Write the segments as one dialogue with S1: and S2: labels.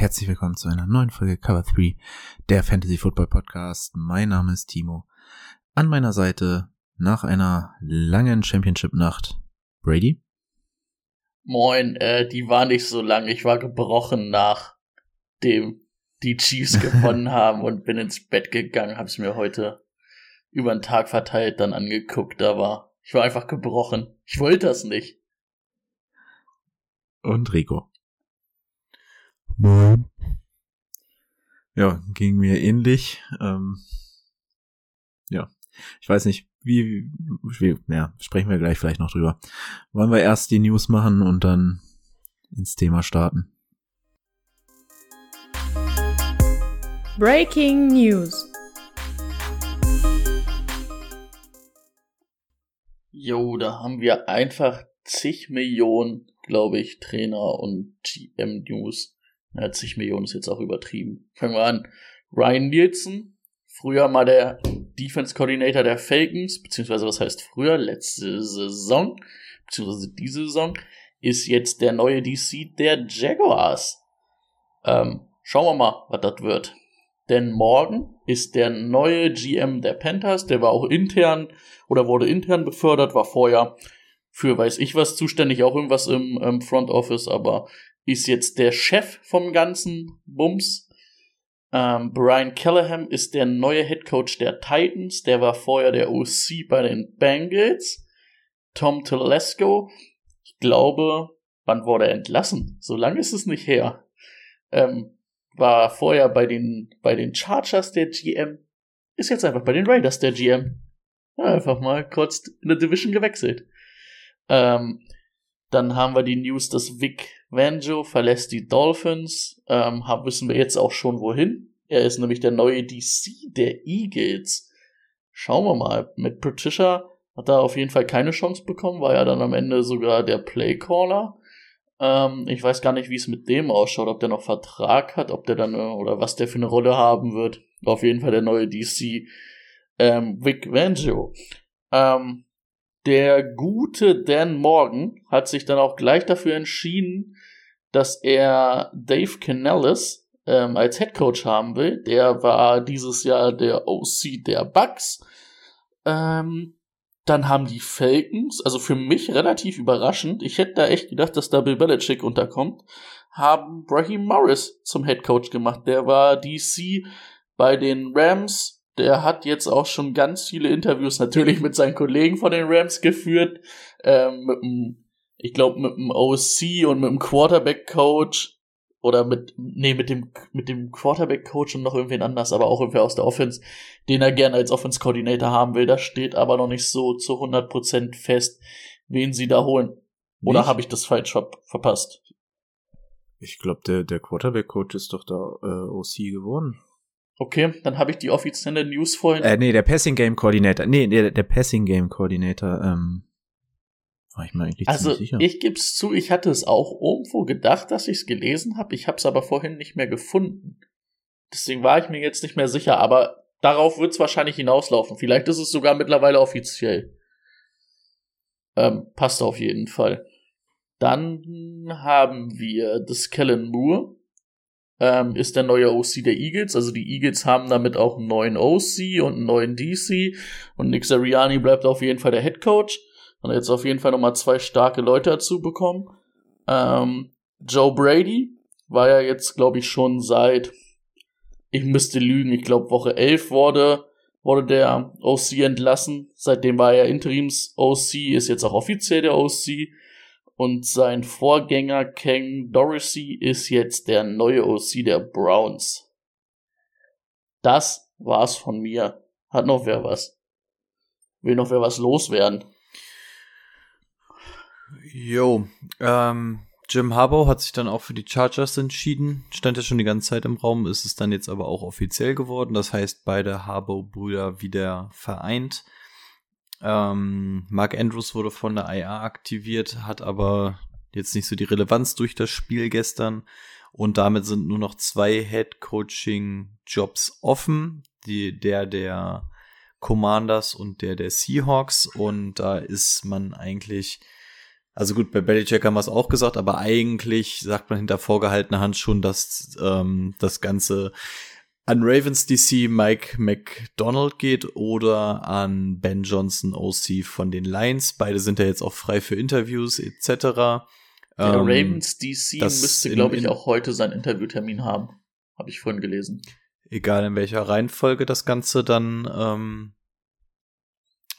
S1: Herzlich willkommen zu einer neuen Folge Cover 3, der Fantasy Football Podcast. Mein Name ist Timo. An meiner Seite nach einer langen Championship-Nacht Brady.
S2: Moin, äh, die war nicht so lang. Ich war gebrochen nachdem die Chiefs gewonnen haben und bin ins Bett gegangen, hab's mir heute über den Tag verteilt dann angeguckt, aber ich war einfach gebrochen. Ich wollte das nicht.
S1: Und Rico. Moin. Ja, ging mir ähnlich. Ähm, ja, ich weiß nicht, wie, wie, ja, sprechen wir gleich vielleicht noch drüber. Wollen wir erst die News machen und dann ins Thema starten?
S3: Breaking News.
S2: Jo, da haben wir einfach zig Millionen, glaube ich, Trainer und GM-News. Ja, zig Millionen ist jetzt auch übertrieben. Fangen wir an. Ryan Nielsen, früher mal der Defense Coordinator der Falcons, beziehungsweise was heißt früher, letzte Saison, beziehungsweise diese Saison, ist jetzt der neue DC der Jaguars. Ähm, schauen wir mal, was das wird. Denn morgen ist der neue GM der Panthers, der war auch intern oder wurde intern befördert, war vorher für weiß ich was zuständig, auch irgendwas im, im Front Office, aber ist jetzt der Chef vom ganzen Bums. Ähm, Brian Callahan ist der neue Head Coach der Titans, der war vorher der OC bei den Bengals. Tom Telesco, ich glaube, wann wurde er entlassen? So lange ist es nicht her. Ähm, war vorher bei den, bei den Chargers der GM, ist jetzt einfach bei den Raiders der GM. Einfach mal kurz in der Division gewechselt. Ähm, dann haben wir die News, dass Vic Vanjo verlässt die Dolphins. Ähm, haben, wissen wir jetzt auch schon wohin. Er ist nämlich der neue DC der Eagles. Schauen wir mal. Mit Patricia hat er auf jeden Fall keine Chance bekommen, war ja dann am Ende sogar der Playcaller. Ähm, ich weiß gar nicht, wie es mit dem ausschaut, ob der noch Vertrag hat, ob der dann oder was der für eine Rolle haben wird. Auf jeden Fall der neue DC ähm, Vic Vanjo. Ähm, der gute Dan Morgan hat sich dann auch gleich dafür entschieden, dass er Dave Canellis ähm, als Head Coach haben will. Der war dieses Jahr der OC der Bucks. Ähm, dann haben die Falcons, also für mich relativ überraschend, ich hätte da echt gedacht, dass da Bill Belichick unterkommt, haben Brahim Morris zum Head Coach gemacht. Der war DC bei den Rams. Der hat jetzt auch schon ganz viele Interviews natürlich mit seinen Kollegen von den Rams geführt. Ähm, mit dem, ich glaube, mit dem OC und mit dem Quarterback-Coach oder mit, nee, mit dem, mit dem Quarterback-Coach und noch irgendwen anders, aber auch irgendwer aus der Offense, den er gerne als Offense-Coordinator haben will. Das steht aber noch nicht so zu 100% fest, wen sie da holen. Oder habe ich das falsch ver verpasst?
S1: Ich glaube, der, der Quarterback-Coach ist doch da äh, OC geworden.
S2: Okay, dann habe ich die offizielle News vorhin.
S1: Äh, nee, der Passing Game Coordinator. Nee, der, der Passing Game Coordinator, ähm, war ich mir eigentlich
S2: also,
S1: sicher.
S2: ich geb's zu, ich hatte es auch irgendwo gedacht, dass ich es gelesen habe. Ich habe es aber vorhin nicht mehr gefunden. Deswegen war ich mir jetzt nicht mehr sicher, aber darauf wird es wahrscheinlich hinauslaufen. Vielleicht ist es sogar mittlerweile offiziell. Ähm, passt auf jeden Fall. Dann haben wir das Kellen Moore. Ähm, ist der neue OC der Eagles. Also die Eagles haben damit auch einen neuen OC und einen neuen DC. Und Nick Sirianni bleibt auf jeden Fall der Head Coach. Und jetzt auf jeden Fall nochmal zwei starke Leute dazu bekommen. Ähm, Joe Brady war ja jetzt, glaube ich, schon seit, ich müsste lügen, ich glaube Woche 11 wurde, wurde der OC entlassen. Seitdem war er Interims-OC, ist jetzt auch offiziell der OC. Und sein Vorgänger Ken Dorsey ist jetzt der neue OC der Browns. Das war's von mir. Hat noch wer was? Will noch wer was loswerden?
S4: Jo, ähm,
S5: Jim Harbaugh hat sich dann auch für die Chargers entschieden. Stand ja schon die ganze Zeit im Raum, ist es dann jetzt aber auch offiziell geworden. Das heißt, beide Harbaugh-Brüder wieder vereint. Ähm, Mark Andrews wurde von der IA aktiviert, hat aber jetzt nicht so die Relevanz durch das Spiel gestern. Und damit sind nur noch zwei Head-Coaching-Jobs offen. Die, der der Commanders und der der Seahawks. Und da ist man eigentlich also gut, bei Belichick haben wir es auch gesagt, aber eigentlich sagt man hinter vorgehaltener Hand schon, dass ähm, das Ganze an Ravens DC Mike McDonald geht oder an Ben Johnson OC von den Lions. Beide sind ja jetzt auch frei für Interviews etc.
S2: Der ähm, Ravens DC müsste, glaube ich, auch heute seinen Interviewtermin haben. Habe ich vorhin gelesen.
S5: Egal in welcher Reihenfolge das Ganze dann ähm,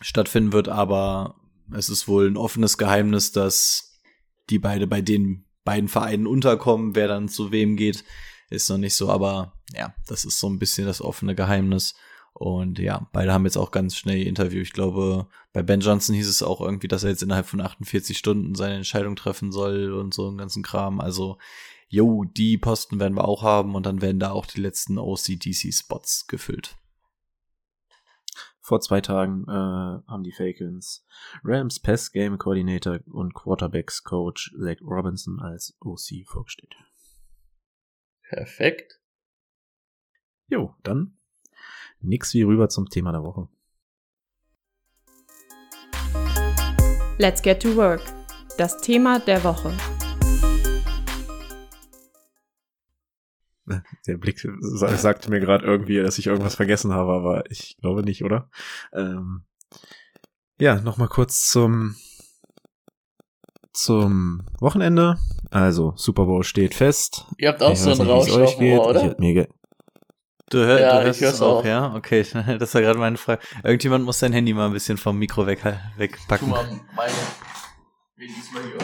S5: stattfinden wird, aber es ist wohl ein offenes Geheimnis, dass die beide bei den beiden Vereinen unterkommen. Wer dann zu wem geht, ist noch nicht so, aber ja, das ist so ein bisschen das offene Geheimnis. Und ja, beide haben jetzt auch ganz schnell ihr Interview. Ich glaube, bei Ben Johnson hieß es auch irgendwie, dass er jetzt innerhalb von 48 Stunden seine Entscheidung treffen soll und so einen ganzen Kram. Also, jo, die Posten werden wir auch haben und dann werden da auch die letzten OCDC-Spots gefüllt.
S1: Vor zwei Tagen äh, haben die Falcons Rams Pass Game Coordinator und Quarterbacks Coach Zach Robinson als OC vorgestellt.
S2: Perfekt.
S1: Jo, dann nix wie rüber zum Thema der Woche.
S3: Let's get to work. Das Thema der Woche.
S1: Der Blick sagte mir gerade irgendwie, dass ich irgendwas vergessen habe, aber ich glaube nicht, oder? Ähm, ja, nochmal kurz zum zum Wochenende. Also, Super Bowl steht fest.
S2: Ihr habt auch ich so einen Rausch auf geht. oder?
S5: Ich Du, hör, ja, du hörst es auch, auch, ja? Okay, das war gerade meine Frage. Irgendjemand muss sein Handy mal ein bisschen vom Mikro weg, wegpacken. Tu mal meine. Wen diesmal hier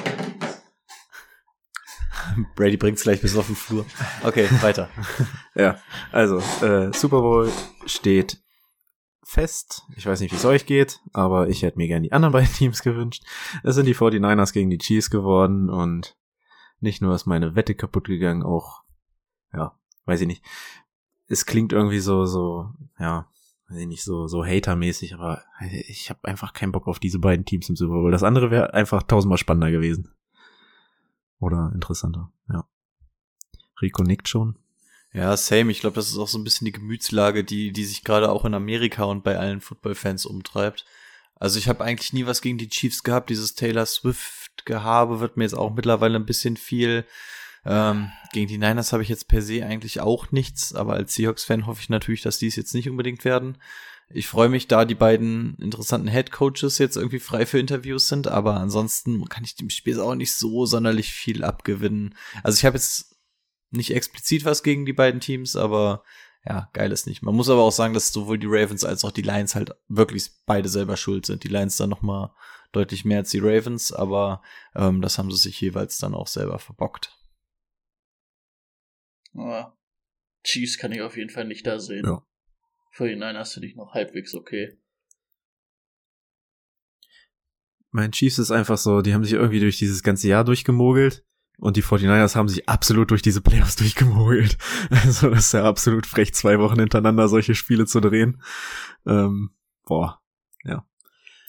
S5: Brady bringt's gleich bis auf den Flur. Okay, weiter.
S1: ja, also äh, Super Bowl steht fest. Ich weiß nicht, wie es euch geht, aber ich hätte mir gerne die anderen beiden Teams gewünscht. Es sind die 49ers gegen die Chiefs geworden und nicht nur ist meine Wette kaputt gegangen, auch, ja, weiß ich nicht. Es klingt irgendwie so, so, ja, weiß ich nicht, so, so hatermäßig, aber ich habe einfach keinen Bock auf diese beiden Teams im Super Bowl. Das andere wäre einfach tausendmal spannender gewesen. Oder interessanter, ja. Rico nickt schon.
S5: Ja, same. Ich glaube, das ist auch so ein bisschen die Gemütslage, die, die sich gerade auch in Amerika und bei allen Football-Fans umtreibt. Also ich habe eigentlich nie was gegen die Chiefs gehabt. Dieses Taylor Swift-Gehabe wird mir jetzt auch mittlerweile ein bisschen viel. Ähm, gegen die Niners habe ich jetzt per se eigentlich auch nichts, aber als Seahawks-Fan hoffe ich natürlich, dass die es jetzt nicht unbedingt werden. Ich freue mich, da die beiden interessanten Head Coaches jetzt irgendwie frei für Interviews sind, aber ansonsten kann ich dem Spiel auch nicht so sonderlich viel abgewinnen. Also ich habe jetzt nicht explizit was gegen die beiden Teams, aber ja, geil ist nicht. Man muss aber auch sagen, dass sowohl die Ravens als auch die Lions halt wirklich beide selber schuld sind. Die Lions dann noch mal deutlich mehr als die Ravens, aber ähm, das haben sie sich jeweils dann auch selber verbockt.
S2: Ja. Chiefs kann ich auf jeden Fall nicht da sehen. Ja. Für die Niners finde ich noch halbwegs okay.
S1: Mein Chiefs ist einfach so, die haben sich irgendwie durch dieses ganze Jahr durchgemogelt und die 49ers haben sich absolut durch diese Playoffs durchgemogelt. Also das ist ja absolut frech, zwei Wochen hintereinander solche Spiele zu drehen. Ähm, boah, ja.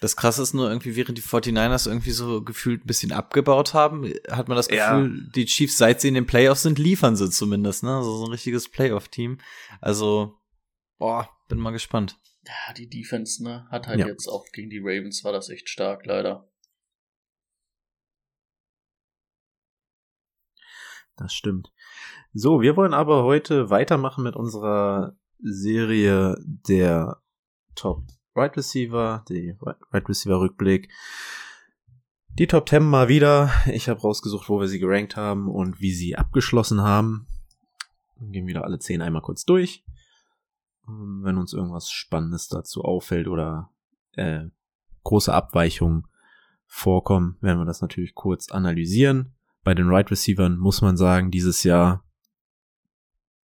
S5: Das krasse ist nur irgendwie, während die 49ers irgendwie so gefühlt ein bisschen abgebaut haben, hat man das Gefühl, ja. die Chiefs, seit sie in den Playoffs sind, liefern sie zumindest, ne? Also so ein richtiges Playoff-Team. Also, boah, bin mal gespannt.
S2: Ja, die Defense, ne, hat halt ja. jetzt auch gegen die Ravens war das echt stark, leider.
S1: Das stimmt. So, wir wollen aber heute weitermachen mit unserer Serie der Top Right Receiver, die Right Receiver Rückblick. Die Top 10 mal wieder. Ich habe rausgesucht, wo wir sie gerankt haben und wie sie abgeschlossen haben. Gehen wieder alle 10 einmal kurz durch. Wenn uns irgendwas Spannendes dazu auffällt oder äh, große Abweichungen vorkommen, werden wir das natürlich kurz analysieren. Bei den Right Receivern muss man sagen, dieses Jahr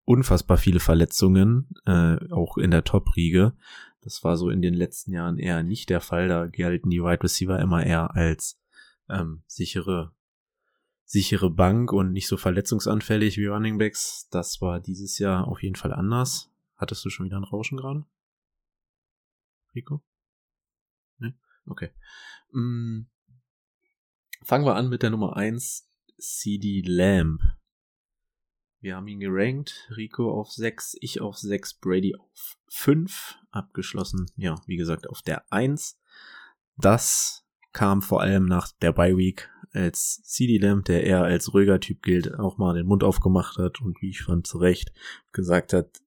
S1: unfassbar viele Verletzungen, äh, auch in der Top-Riege. Das war so in den letzten Jahren eher nicht der Fall. Da gelten die Wide Receiver immer eher als ähm, sichere, sichere Bank und nicht so verletzungsanfällig wie Running Backs. Das war dieses Jahr auf jeden Fall anders. Hattest du schon wieder ein Rauschen gerade? Rico? Ne? Okay. Mm. Fangen wir an mit der Nummer eins CD Lamb. Wir haben ihn gerankt. Rico auf 6, ich auf 6, Brady auf 5. Abgeschlossen, ja, wie gesagt, auf der 1. Das kam vor allem nach der Bye Week, als CD Lamb, der eher als ruhiger Typ gilt, auch mal den Mund aufgemacht hat und wie ich fand zu Recht gesagt hat,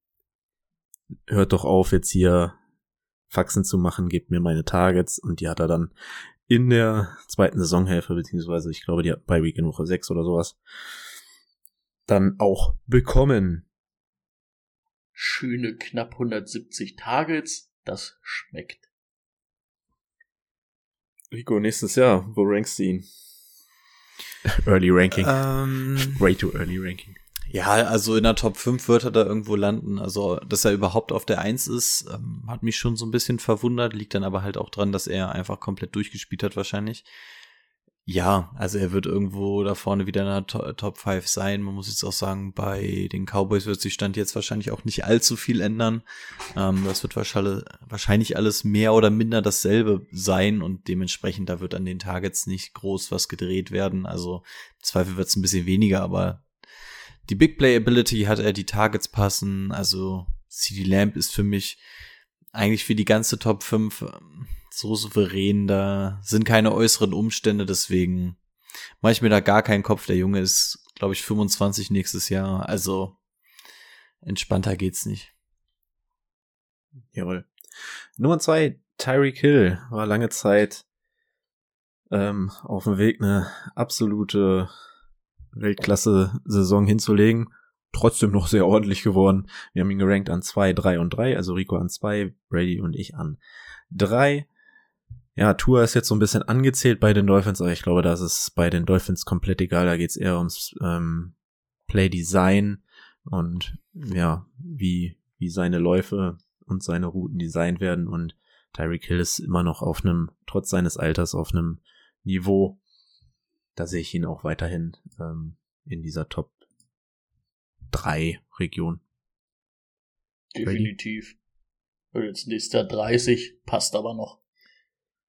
S1: hört doch auf jetzt hier Faxen zu machen, gebt mir meine Targets und die hat er dann in der zweiten Saisonhälfte, beziehungsweise ich glaube, die hat bei Week in Woche 6 oder sowas, dann auch bekommen.
S2: Schöne knapp 170 Targets, das schmeckt.
S1: Rico, nächstes Jahr, wo rankst du ihn? Early Ranking.
S5: Ähm,
S1: Way too early Ranking.
S5: Ja, also in der Top 5 wird er da irgendwo landen. Also, dass er überhaupt auf der 1 ist, ähm, hat mich schon so ein bisschen verwundert, liegt dann aber halt auch dran, dass er einfach komplett durchgespielt hat wahrscheinlich. Ja, also er wird irgendwo da vorne wieder in der to Top 5 sein. Man muss jetzt auch sagen, bei den Cowboys wird sich Stand jetzt wahrscheinlich auch nicht allzu viel ändern. Ähm, das wird wahrscheinlich alles mehr oder minder dasselbe sein und dementsprechend da wird an den Targets nicht groß was gedreht werden. Also im Zweifel wird es ein bisschen weniger, aber die Big Play Ability hat er, die Targets passen. Also CD Lamp ist für mich eigentlich für die ganze Top 5 ähm, so souverän. Da sind keine äußeren Umstände, deswegen mache ich mir da gar keinen Kopf. Der Junge ist, glaube ich, 25 nächstes Jahr. Also entspannter geht's nicht.
S1: Jawohl. Nummer zwei, Tyreek Hill war lange Zeit ähm, auf dem Weg, eine absolute Weltklasse-Saison hinzulegen. Trotzdem noch sehr ordentlich geworden. Wir haben ihn gerankt an 2, 3 und 3, also Rico an 2, Brady und ich an 3. Ja, Tour ist jetzt so ein bisschen angezählt bei den Dolphins, aber ich glaube, das ist bei den Dolphins komplett egal. Da geht's eher ums ähm, Play Design und ja, wie, wie seine Läufe und seine Routen designt werden. Und Tyreek Hill ist immer noch auf einem, trotz seines Alters, auf einem Niveau, da sehe ich ihn auch weiterhin ähm, in dieser Top 3 Region.
S2: Definitiv. Jetzt nächster 30, passt aber noch.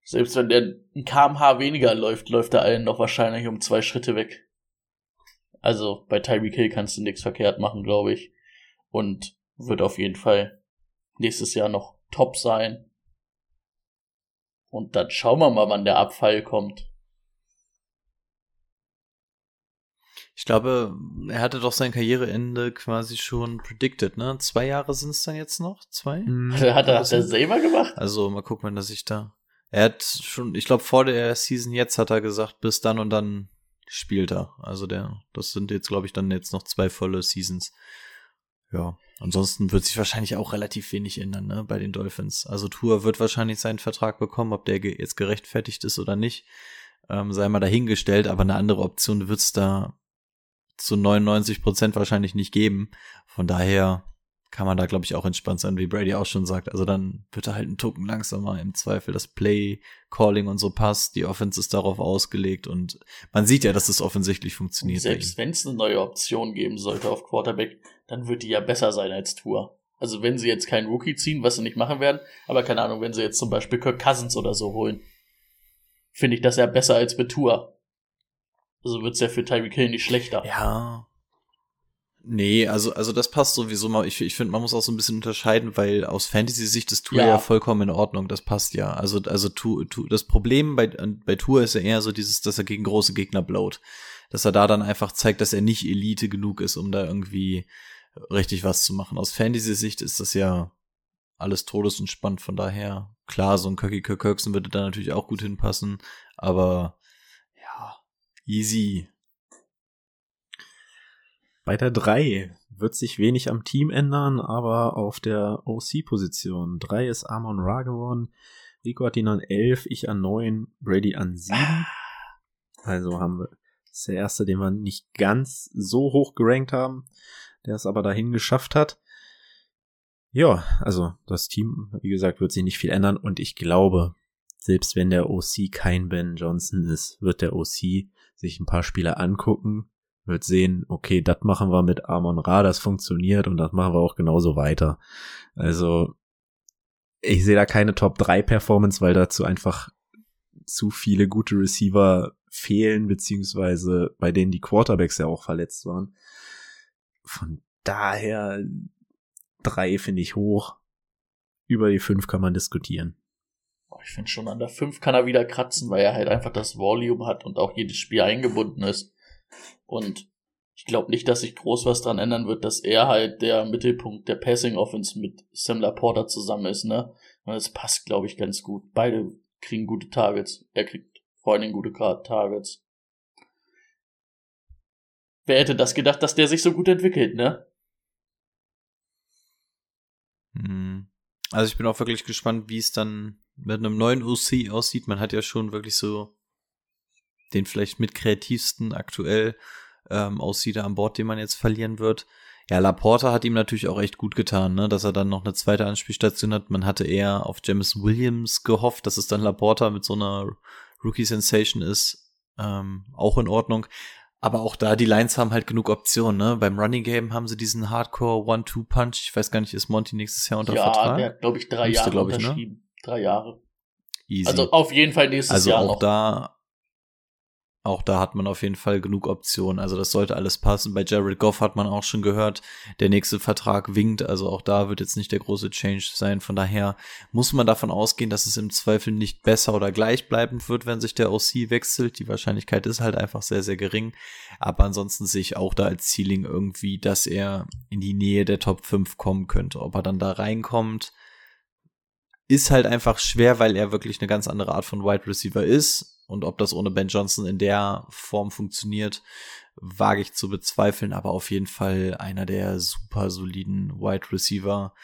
S2: Selbst wenn der ein kmh weniger läuft, läuft er allen noch wahrscheinlich um zwei Schritte weg. Also bei Tyreek Hill kannst du nichts verkehrt machen, glaube ich. Und wird auf jeden Fall nächstes Jahr noch top sein. Und dann schauen wir mal, wann der Abfall kommt.
S5: Ich glaube, er hatte doch sein Karriereende quasi schon predicted, ne? Zwei Jahre sind es dann jetzt noch? Zwei?
S1: Mhm.
S2: Hat er, hat er selber gemacht?
S5: Also mal gucken, wenn er sich da. Er hat schon, ich glaube, vor der Season jetzt hat er gesagt, bis dann und dann spielt er. Also der, das sind jetzt, glaube ich, dann jetzt noch zwei volle Seasons. Ja, ansonsten wird sich wahrscheinlich auch relativ wenig ändern, ne, bei den Dolphins. Also Tour wird wahrscheinlich seinen Vertrag bekommen, ob der ge jetzt gerechtfertigt ist oder nicht, ähm, sei mal dahingestellt, aber eine andere Option wird's da zu 99 Prozent wahrscheinlich nicht geben. Von daher kann man da, glaube ich, auch entspannt sein, wie Brady auch schon sagt. Also dann wird er halt ein Tucken langsamer im Zweifel. Das Play, Calling und so passt. Die Offense ist darauf ausgelegt und man sieht ja, dass das offensichtlich funktioniert.
S2: Selbst wenn es eine neue Option geben sollte auf Quarterback, dann wird die ja besser sein als Tour. Also wenn sie jetzt keinen Rookie ziehen, was sie nicht machen werden, aber keine Ahnung, wenn sie jetzt zum Beispiel Kirk Cousins oder so holen, finde ich das ja besser als mit Tour. Also wird's ja für Tyreek Hill nicht schlechter.
S5: Ja. Nee, also, also das passt sowieso mal. Ich, ich finde, man muss auch so ein bisschen unterscheiden, weil aus Fantasy-Sicht ist Tour ja. ja. vollkommen in Ordnung. Das passt ja. Also, also tu, tu, das Problem bei, bei Tour ist ja eher so dieses, dass er gegen große Gegner blowt. Dass er da dann einfach zeigt, dass er nicht Elite genug ist, um da irgendwie richtig was zu machen. Aus Fantasy-Sicht ist das ja alles todesentspannt. Von daher, klar, so ein Kirky Kirksen würde da natürlich auch gut hinpassen. Aber easy.
S1: Bei der 3 wird sich wenig am Team ändern, aber auf der OC-Position. 3 ist Amon Ra geworden. Rico hat ihn an 11, ich an 9, Brady an 7. Also haben wir das ist der erste, den wir nicht ganz so hoch gerankt haben, der es aber dahin geschafft hat. Ja, also das Team, wie gesagt, wird sich nicht viel ändern und ich glaube, selbst wenn der OC kein Ben Johnson ist, wird der OC sich ein paar Spiele angucken, wird sehen, okay, das machen wir mit Amon Ra, das funktioniert und das machen wir auch genauso weiter. Also ich sehe da keine Top 3 Performance, weil dazu einfach zu viele gute Receiver fehlen, beziehungsweise bei denen die Quarterbacks ja auch verletzt waren. Von daher drei finde ich hoch. Über die fünf kann man diskutieren.
S2: Ich finde schon an der fünf kann er wieder kratzen, weil er halt einfach das Volume hat und auch jedes Spiel eingebunden ist. Und ich glaube nicht, dass sich groß was dran ändern wird, dass er halt der Mittelpunkt der Passing Offense mit Sam Porter zusammen ist, ne? Und es passt, glaube ich, ganz gut. Beide kriegen gute Targets. Er kriegt vor allen Dingen gute Targets. Wer hätte das gedacht, dass der sich so gut entwickelt, ne?
S5: Hm. Also ich bin auch wirklich gespannt, wie es dann mit einem neuen OC aussieht. Man hat ja schon wirklich so den vielleicht mit kreativsten aktuell ähm, aussieht an Bord, den man jetzt verlieren wird. Ja, Laporta hat ihm natürlich auch echt gut getan, ne? dass er dann noch eine zweite Anspielstation hat. Man hatte eher auf James Williams gehofft, dass es dann Laporta mit so einer Rookie-Sensation ist. Ähm, auch in Ordnung. Aber auch da, die Lines haben halt genug Optionen, ne? Beim Running Game haben sie diesen Hardcore One-Two-Punch. Ich weiß gar nicht, ist Monty nächstes Jahr unter
S2: ja,
S5: Vertrag?
S2: Ja, glaube ich, drei Jahre ich, ne? unterschrieben. Ne? Drei Jahre.
S5: Easy.
S2: Also auf jeden Fall nächstes
S5: also
S2: Jahr
S5: auch
S2: noch.
S5: da auch da hat man auf jeden Fall genug Optionen. Also das sollte alles passen. Bei Jared Goff hat man auch schon gehört, der nächste Vertrag winkt. Also auch da wird jetzt nicht der große Change sein. Von daher muss man davon ausgehen, dass es im Zweifel nicht besser oder gleichbleibend wird, wenn sich der OC wechselt. Die Wahrscheinlichkeit ist halt einfach sehr, sehr gering. Aber ansonsten sehe ich auch da als Ceiling irgendwie, dass er in die Nähe der Top 5 kommen könnte. Ob er dann da reinkommt, ist halt einfach schwer, weil er wirklich eine ganz andere Art von Wide Receiver ist und ob das ohne Ben Johnson in der Form funktioniert, wage ich zu bezweifeln, aber auf jeden Fall einer der super soliden Wide Receiver,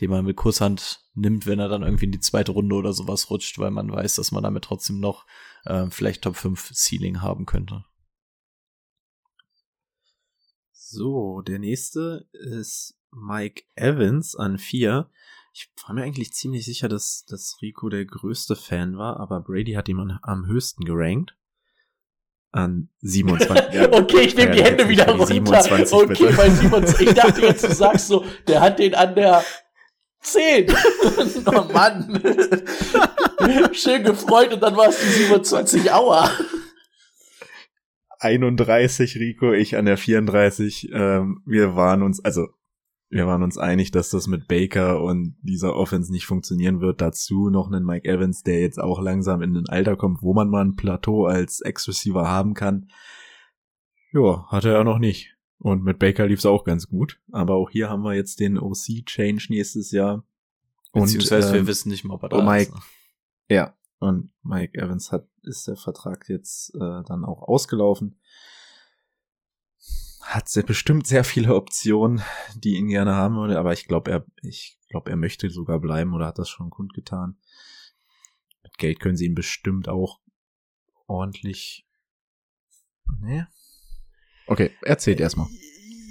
S5: den man mit Kusshand nimmt, wenn er dann irgendwie in die zweite Runde oder sowas rutscht, weil man weiß, dass man damit trotzdem noch äh, vielleicht Top 5 Ceiling haben könnte.
S1: So, der nächste ist Mike Evans an 4. Ich war mir eigentlich ziemlich sicher, dass, dass Rico der größte Fan war, aber Brady hat ihn am, am höchsten gerankt. An 27.
S2: Ja, okay, ich nehme die Hände wieder runter. 27, okay, bitte. bei 27. Ich dachte jetzt, du sagst so, der hat den an der 10. oh Mann. Schön gefreut und dann war es die 27 Aua.
S1: 31 Rico, ich an der 34. Ähm, wir waren uns, also wir waren uns einig, dass das mit Baker und dieser Offense nicht funktionieren wird. Dazu noch einen Mike Evans, der jetzt auch langsam in ein Alter kommt, wo man mal ein Plateau als Ex-Receiver haben kann. Ja, hatte er noch nicht. Und mit Baker lief es auch ganz gut. Aber auch hier haben wir jetzt den OC-Change nächstes Jahr.
S5: Beziehungsweise und, ähm, wir wissen nicht mal, ob er da
S1: oh Mike, ist. Ne? Ja, und Mike Evans hat, ist der Vertrag jetzt äh, dann auch ausgelaufen hat sehr, bestimmt sehr viele Optionen, die ihn gerne haben würde, aber ich glaube, er, ich glaube, er möchte sogar bleiben oder hat das schon kundgetan. Mit Geld können sie ihn bestimmt auch ordentlich. Nee. Okay, erzählt erstmal.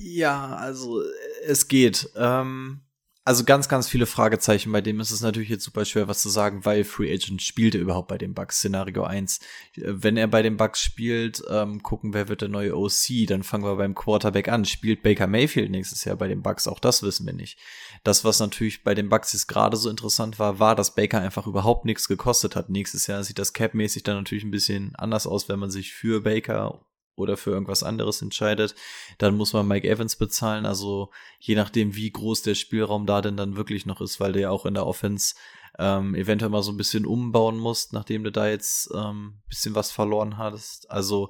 S5: Ja, also es geht. Ähm, also ganz, ganz viele Fragezeichen. Bei dem ist es natürlich jetzt super schwer, was zu sagen, weil Free Agent spielt er überhaupt bei den Bucks. Szenario 1. Wenn er bei den Bucks spielt, ähm, gucken, wer wird der neue OC. Dann fangen wir beim Quarterback an. Spielt Baker Mayfield nächstes Jahr bei den Bucks? Auch das wissen wir nicht. Das, was natürlich bei den Bucks jetzt gerade so interessant war, war, dass Baker einfach überhaupt nichts gekostet hat. Nächstes Jahr sieht das Cap-mäßig dann natürlich ein bisschen anders aus, wenn man sich für Baker oder für irgendwas anderes entscheidet, dann muss man Mike Evans bezahlen. Also je nachdem, wie groß der Spielraum da denn dann wirklich noch ist, weil der ja auch in der Offense ähm, eventuell mal so ein bisschen umbauen musst, nachdem du da jetzt ähm, bisschen was verloren hattest. Also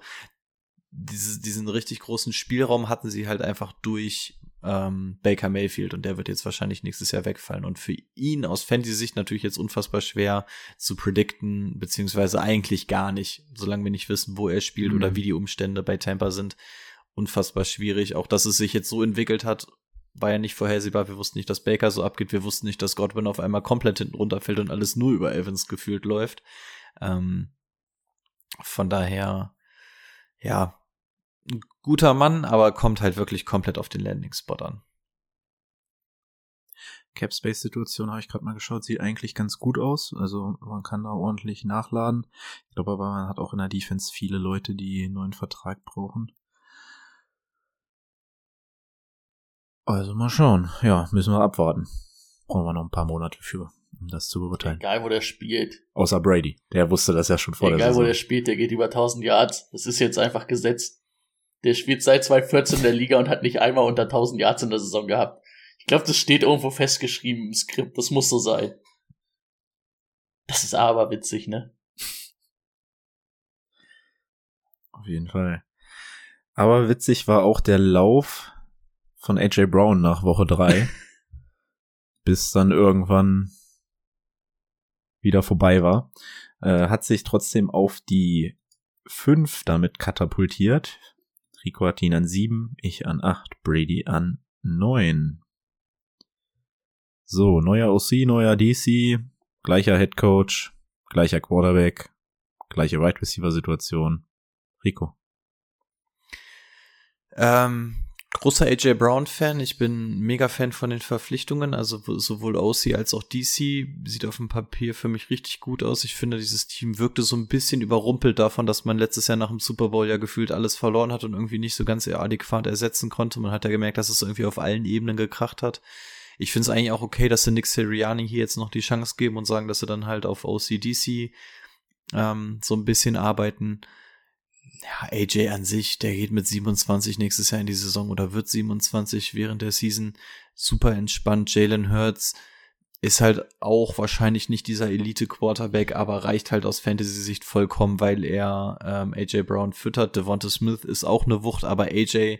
S5: diese, diesen richtig großen Spielraum hatten sie halt einfach durch ähm, Baker Mayfield und der wird jetzt wahrscheinlich nächstes Jahr wegfallen. Und für ihn aus Fantasy-Sicht natürlich jetzt unfassbar schwer zu predikten, beziehungsweise eigentlich gar nicht, solange wir nicht wissen, wo er spielt mhm. oder wie die Umstände bei Tampa sind. Unfassbar schwierig. Auch dass es sich jetzt so entwickelt hat, war ja nicht vorhersehbar. Wir wussten nicht, dass Baker so abgeht. Wir wussten nicht, dass Godwin auf einmal komplett hinten runterfällt und alles nur über Evans gefühlt läuft. Ähm, von daher, ja, ein guter Mann, aber kommt halt wirklich komplett auf den Landing-Spot an.
S1: Cap Space Situation habe ich gerade mal geschaut, sieht eigentlich ganz gut aus. Also man kann da ordentlich nachladen. Ich glaube aber, man hat auch in der Defense viele Leute, die einen neuen Vertrag brauchen. Also mal schauen. Ja, müssen wir abwarten. Brauchen wir noch ein paar Monate für, um das zu beurteilen.
S2: Egal, wo der spielt.
S1: Außer Brady. Der wusste das ja schon vor
S2: Egal,
S1: der
S2: wo
S1: Saison.
S2: der spielt, der geht über 1000 Yards. Das ist jetzt einfach gesetzt. Der spielt seit 2014 in der Liga und hat nicht einmal unter 1000 Yards in der Saison gehabt. Ich glaube, das steht irgendwo festgeschrieben im Skript. Das muss so sein. Das ist aber witzig, ne?
S1: Auf jeden Fall. Aber witzig war auch der Lauf von AJ Brown nach Woche drei, bis dann irgendwann wieder vorbei war. Äh, hat sich trotzdem auf die fünf damit katapultiert. Rico hat ihn an sieben, ich an acht, Brady an neun. So, neuer OC, neuer DC, gleicher Head Coach, gleicher Quarterback, gleiche Wide Receiver Situation. Rico.
S5: Ähm, großer AJ Brown Fan. Ich bin mega Fan von den Verpflichtungen. Also sowohl OC als auch DC sieht auf dem Papier für mich richtig gut aus. Ich finde, dieses Team wirkte so ein bisschen überrumpelt davon, dass man letztes Jahr nach dem Super Bowl ja gefühlt alles verloren hat und irgendwie nicht so ganz adäquat ersetzen konnte. Man hat ja gemerkt, dass es irgendwie auf allen Ebenen gekracht hat. Ich finde es eigentlich auch okay, dass sie Nick Sirianni hier jetzt noch die Chance geben und sagen, dass sie dann halt auf OCDC ähm, so ein bisschen arbeiten ja, AJ an sich, der geht mit 27 nächstes Jahr in die Saison oder wird 27 während der Season super entspannt. Jalen Hurts ist halt auch wahrscheinlich nicht dieser Elite-Quarterback, aber reicht halt aus Fantasy-Sicht vollkommen, weil er ähm, AJ Brown füttert. Devonta Smith ist auch eine Wucht, aber AJ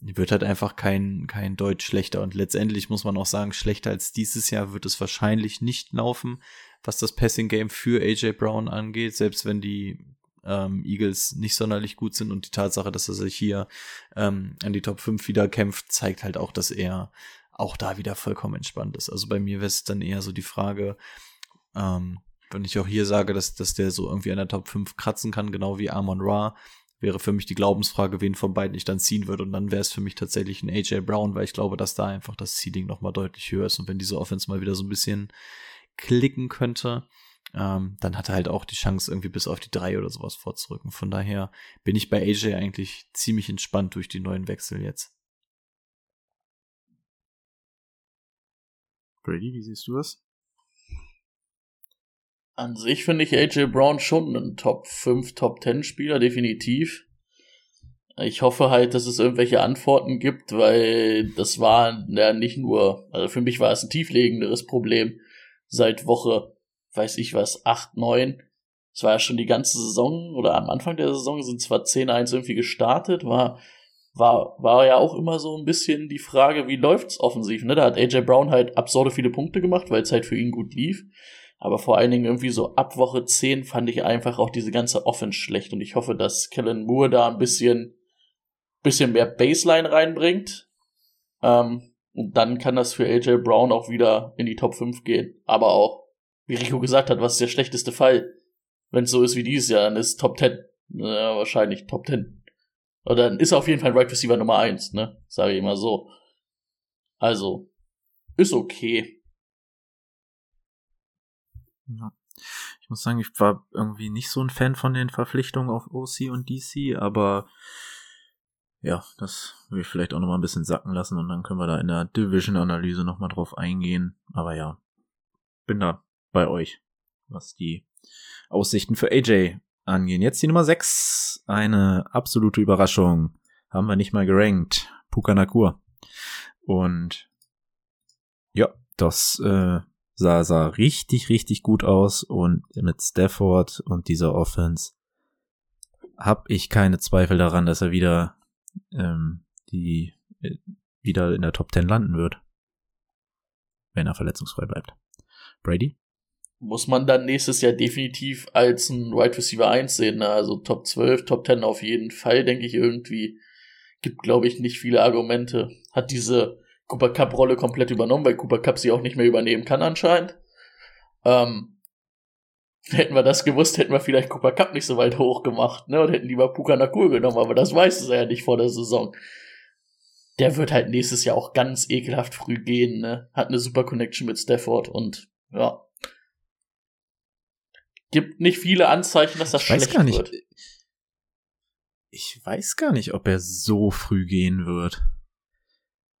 S5: wird halt einfach kein, kein Deutsch schlechter. Und letztendlich muss man auch sagen, schlechter als dieses Jahr wird es wahrscheinlich nicht laufen, was das Passing-Game für AJ Brown angeht, selbst wenn die ähm, Eagles nicht sonderlich gut sind und die Tatsache, dass er sich hier ähm, an die Top 5 wieder kämpft, zeigt halt auch, dass er auch da wieder vollkommen entspannt ist. Also bei mir wäre es dann eher so die Frage, ähm, wenn ich auch hier sage, dass, dass der so irgendwie an der Top 5 kratzen kann, genau wie Amon Ra, wäre für mich die Glaubensfrage, wen von beiden ich dann ziehen würde. Und dann wäre es für mich tatsächlich ein AJ Brown, weil ich glaube, dass da einfach das Seeding nochmal deutlich höher ist. Und wenn diese Offense mal wieder so ein bisschen klicken könnte, ähm, dann hat er halt auch die Chance, irgendwie bis auf die drei oder sowas vorzurücken. Von daher bin ich bei AJ eigentlich ziemlich entspannt durch die neuen Wechsel jetzt.
S1: Brady, wie siehst du das?
S2: An sich finde ich AJ Brown schon ein Top 5, Top 10 Spieler, definitiv. Ich hoffe halt, dass es irgendwelche Antworten gibt, weil das war ja nicht nur, also für mich war es ein tieflegenderes Problem seit Woche, weiß ich was, 8, 9. Es war ja schon die ganze Saison oder am Anfang der Saison sind zwar 10-1 irgendwie gestartet, war, war, war ja auch immer so ein bisschen die Frage, wie läuft's offensiv, ne? Da hat AJ Brown halt absurde viele Punkte gemacht, weil es halt für ihn gut lief. Aber vor allen Dingen irgendwie so ab Woche 10 fand ich einfach auch diese ganze Offense schlecht und ich hoffe, dass Kellen Moore da ein bisschen, bisschen mehr Baseline reinbringt. Ähm, und dann kann das für AJ Brown auch wieder in die Top 5 gehen. Aber auch, wie Rico gesagt hat, was ist der schlechteste Fall? Wenn es so ist wie dieses Jahr, dann ist Top 10. Ja, wahrscheinlich Top 10. Oder dann ist er auf jeden Fall Right Receiver Nummer 1, ne? Sage ich immer so. Also, ist okay.
S1: Ja. Ich muss sagen, ich war irgendwie nicht so ein Fan von den Verpflichtungen auf OC und DC, aber ja, das will ich vielleicht auch noch mal ein bisschen sacken lassen und dann können wir da in der Division-Analyse noch mal drauf eingehen. Aber ja, bin da bei euch, was die Aussichten für AJ angehen. Jetzt die Nummer 6, eine absolute Überraschung. Haben wir nicht mal gerankt. Puka Nakur. Und ja, das äh, sah, sah richtig, richtig gut aus und mit Stafford und dieser Offense habe ich keine Zweifel daran, dass er wieder ähm, die äh, wieder in der Top 10 landen wird, wenn er verletzungsfrei bleibt. Brady?
S2: Muss man dann nächstes Jahr definitiv als ein Wide Receiver 1 sehen, ne? also Top 12, Top 10 auf jeden Fall, denke ich irgendwie. Gibt, glaube ich, nicht viele Argumente. Hat diese Cooper Cup Rolle komplett übernommen, weil Cooper Cup sie auch nicht mehr übernehmen kann anscheinend. Ähm, hätten wir das gewusst, hätten wir vielleicht Cooper Cup nicht so weit hoch gemacht, ne? Und hätten lieber Puka Nakur genommen, aber das weiß es ja nicht vor der Saison. der wird halt nächstes Jahr auch ganz ekelhaft früh gehen, ne? Hat eine super Connection mit Stafford und ja. Gibt nicht viele Anzeichen, dass das
S1: Ich weiß
S2: schlecht
S1: gar nicht.
S2: wird.
S1: Ich weiß gar nicht, ob er so früh gehen wird.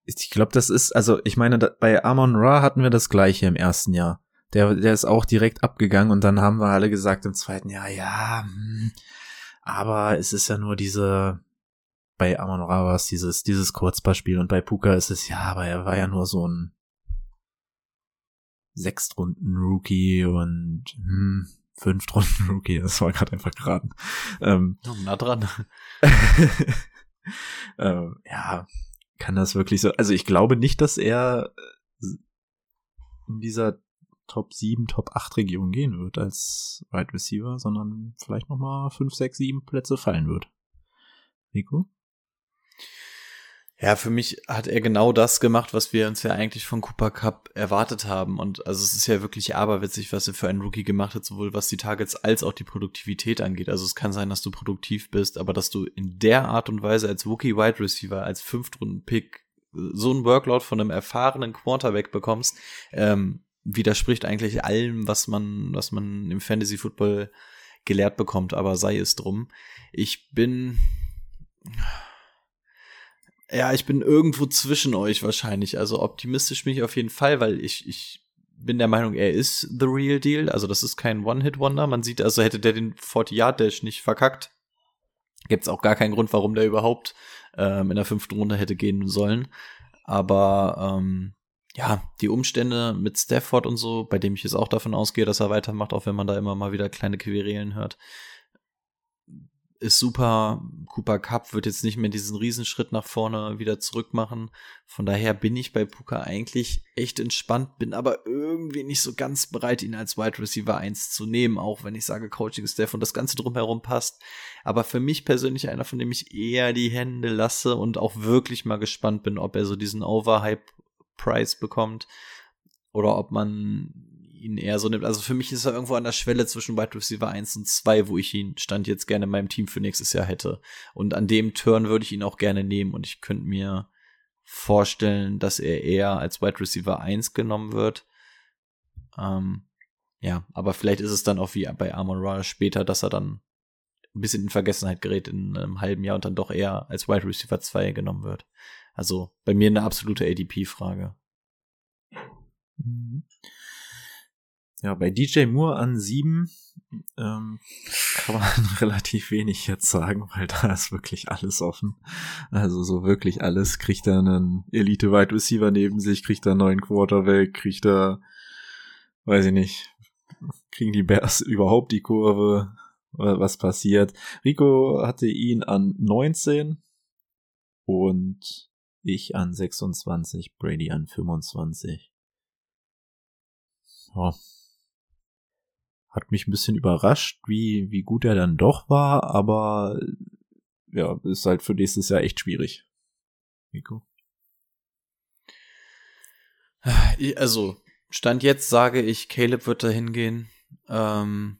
S1: Ich glaube, das ist, also ich meine, bei Amon Ra hatten wir das gleiche im ersten Jahr. Der, der ist auch direkt abgegangen und dann haben wir alle gesagt im zweiten Jahr, ja, hm, aber es ist ja nur diese, bei Amon Ra war es dieses, dieses Kurzballspiel und bei Puka ist es, ja, aber er war ja nur so ein Sechstrunden-Rookie und hm, Fünftrunden-Rookie, das war gerade einfach geraten. Ähm,
S5: Nah dran.
S1: ähm, ja, kann das wirklich so. Also ich glaube nicht, dass er äh, in dieser Top 7, Top 8 Region gehen wird als Wide Receiver, sondern vielleicht nochmal 5, 6, 7 Plätze fallen wird. Nico?
S5: Ja, für mich hat er genau das gemacht, was wir uns ja eigentlich von Cooper Cup erwartet haben. Und also es ist ja wirklich aberwitzig, was er für einen Rookie gemacht hat, sowohl was die Targets als auch die Produktivität angeht. Also es kann sein, dass du produktiv bist, aber dass du in der Art und Weise als Rookie Wide Receiver, als Fünftrunden-Pick so ein Workload von einem erfahrenen Quarterback bekommst, ähm, widerspricht eigentlich allem, was man, was man im Fantasy Football gelehrt bekommt, aber sei es drum. Ich bin, ja, ich bin irgendwo zwischen euch wahrscheinlich. Also optimistisch bin ich auf jeden Fall, weil ich, ich bin der Meinung, er ist the real deal. Also das ist kein One-Hit-Wonder. Man sieht, also hätte der den 40-Yard-Dash nicht verkackt, gibt's auch gar keinen Grund, warum der überhaupt ähm, in der fünften Runde hätte gehen sollen. Aber ähm, ja, die Umstände mit Stafford und so, bei dem ich jetzt auch davon ausgehe, dass er weitermacht, auch wenn man da immer mal wieder kleine Querelen hört, ist super. Cooper Cup wird jetzt nicht mehr diesen Riesenschritt nach vorne wieder zurück machen. Von daher bin ich bei Puka eigentlich echt entspannt, bin aber irgendwie nicht so ganz bereit, ihn als Wide Receiver 1 zu nehmen, auch wenn ich sage Coaching Staff und das Ganze drumherum passt. Aber für mich persönlich einer, von dem ich eher die Hände lasse und auch wirklich mal gespannt bin, ob er so diesen Overhype-Price bekommt oder ob man ihn eher so nimmt. Also für mich ist er irgendwo an der Schwelle zwischen Wide Receiver 1 und 2, wo ich ihn stand jetzt gerne in meinem Team für nächstes Jahr hätte. Und an dem Turn würde ich ihn auch gerne nehmen und ich könnte mir vorstellen, dass er eher als Wide Receiver 1 genommen wird. Ähm, ja, aber vielleicht ist es dann auch wie bei Amon später, dass er dann ein bisschen in Vergessenheit gerät in einem halben Jahr und dann doch eher als Wide Receiver 2 genommen wird. Also bei mir eine absolute ADP-Frage.
S1: Mhm. Ja, bei DJ Moore an sieben ähm, kann man relativ wenig jetzt sagen, weil da ist wirklich alles offen. Also so wirklich alles. Kriegt er einen Elite Wide Receiver neben sich, kriegt er einen neuen Quarterback, kriegt er, weiß ich nicht, kriegen die Bears überhaupt die Kurve? Was passiert? Rico hatte ihn an 19 und ich an 26, Brady an 25. Ja, hat mich ein bisschen überrascht, wie, wie gut er dann doch war, aber ja, ist halt für nächstes Jahr echt schwierig. Nico?
S5: Also, Stand jetzt sage ich, Caleb wird da hingehen. Ähm,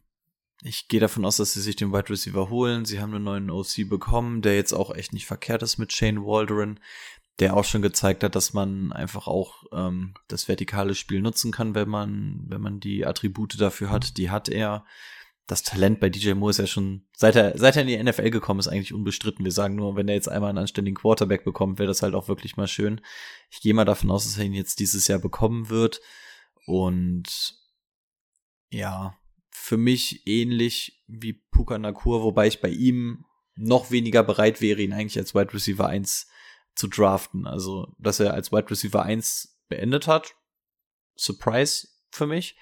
S5: ich gehe davon aus, dass sie sich den Wide Receiver holen. Sie haben einen neuen OC bekommen, der jetzt auch echt nicht verkehrt ist mit Shane Waldron, der auch schon gezeigt hat, dass man einfach auch ähm, das vertikale Spiel nutzen kann, wenn man, wenn man die Attribute dafür hat. Die hat er. Das Talent bei DJ Moore ist ja schon, seit er, seit er in die NFL gekommen ist, eigentlich unbestritten. Wir sagen nur, wenn er jetzt einmal einen anständigen Quarterback bekommt, wäre das halt auch wirklich mal schön. Ich gehe mal davon aus, dass er ihn jetzt dieses Jahr bekommen wird. Und ja, für mich ähnlich wie Puka Nakur, wobei ich bei ihm noch weniger bereit wäre, ihn eigentlich als Wide Receiver 1 zu draften. Also, dass er als Wide Receiver 1 beendet hat, Surprise für mich.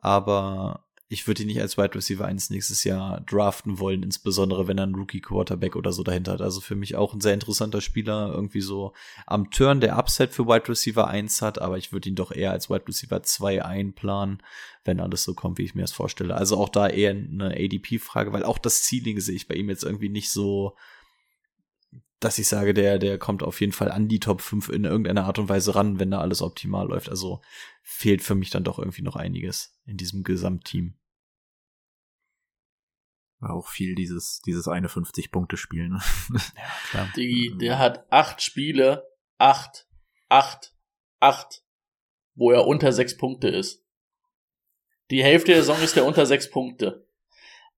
S5: Aber ich würde ihn nicht als Wide Receiver 1 nächstes Jahr draften wollen, insbesondere wenn er einen Rookie Quarterback oder so dahinter hat. Also für mich auch ein sehr interessanter Spieler, irgendwie so am Turn der Upset für Wide Receiver 1 hat, aber ich würde ihn doch eher als Wide Receiver 2 einplanen, wenn alles so kommt, wie ich mir das vorstelle. Also auch da eher eine ADP-Frage, weil auch das Ceiling sehe ich bei ihm jetzt irgendwie nicht so, dass ich sage, der, der kommt auf jeden Fall an die Top 5 in irgendeiner Art und Weise ran, wenn da alles optimal läuft. Also fehlt für mich dann doch irgendwie noch einiges in diesem Gesamtteam.
S1: War auch viel dieses, dieses eine 50-Punkte-Spiel, ne?
S5: Ja, klar.
S2: Die, der hat acht Spiele acht, acht, acht, wo er unter sechs Punkte ist. Die Hälfte der Saison ist er unter sechs Punkte.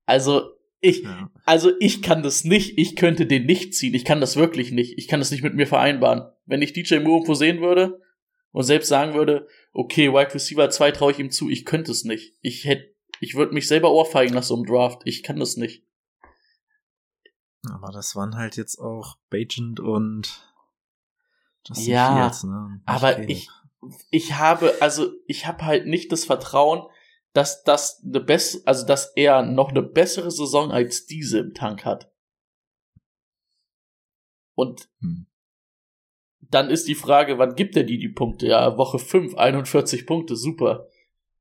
S2: Also, ich,
S1: Ja.
S2: also ich kann das nicht, ich könnte den nicht ziehen. Ich kann das wirklich nicht. Ich kann das nicht mit mir vereinbaren. Wenn ich DJ Moore irgendwo sehen würde und selbst sagen würde, okay, Wide Receiver 2 traue ich ihm zu, ich könnte es nicht. Ich hätte, ich würde mich selber ohrfeigen nach so einem Draft. Ich kann das nicht.
S1: Aber das waren halt jetzt auch Bajent und Justin
S2: Ja,
S1: Fields, ne? Nicht
S2: Aber ich, ich habe, also ich habe halt nicht das Vertrauen, dass das eine bess also dass er noch eine bessere Saison als diese im Tank hat. Und
S1: Hm.
S2: dann ist die Frage, wann gibt er die die Punkte? Ja, Woche 5, 41 Punkte, super.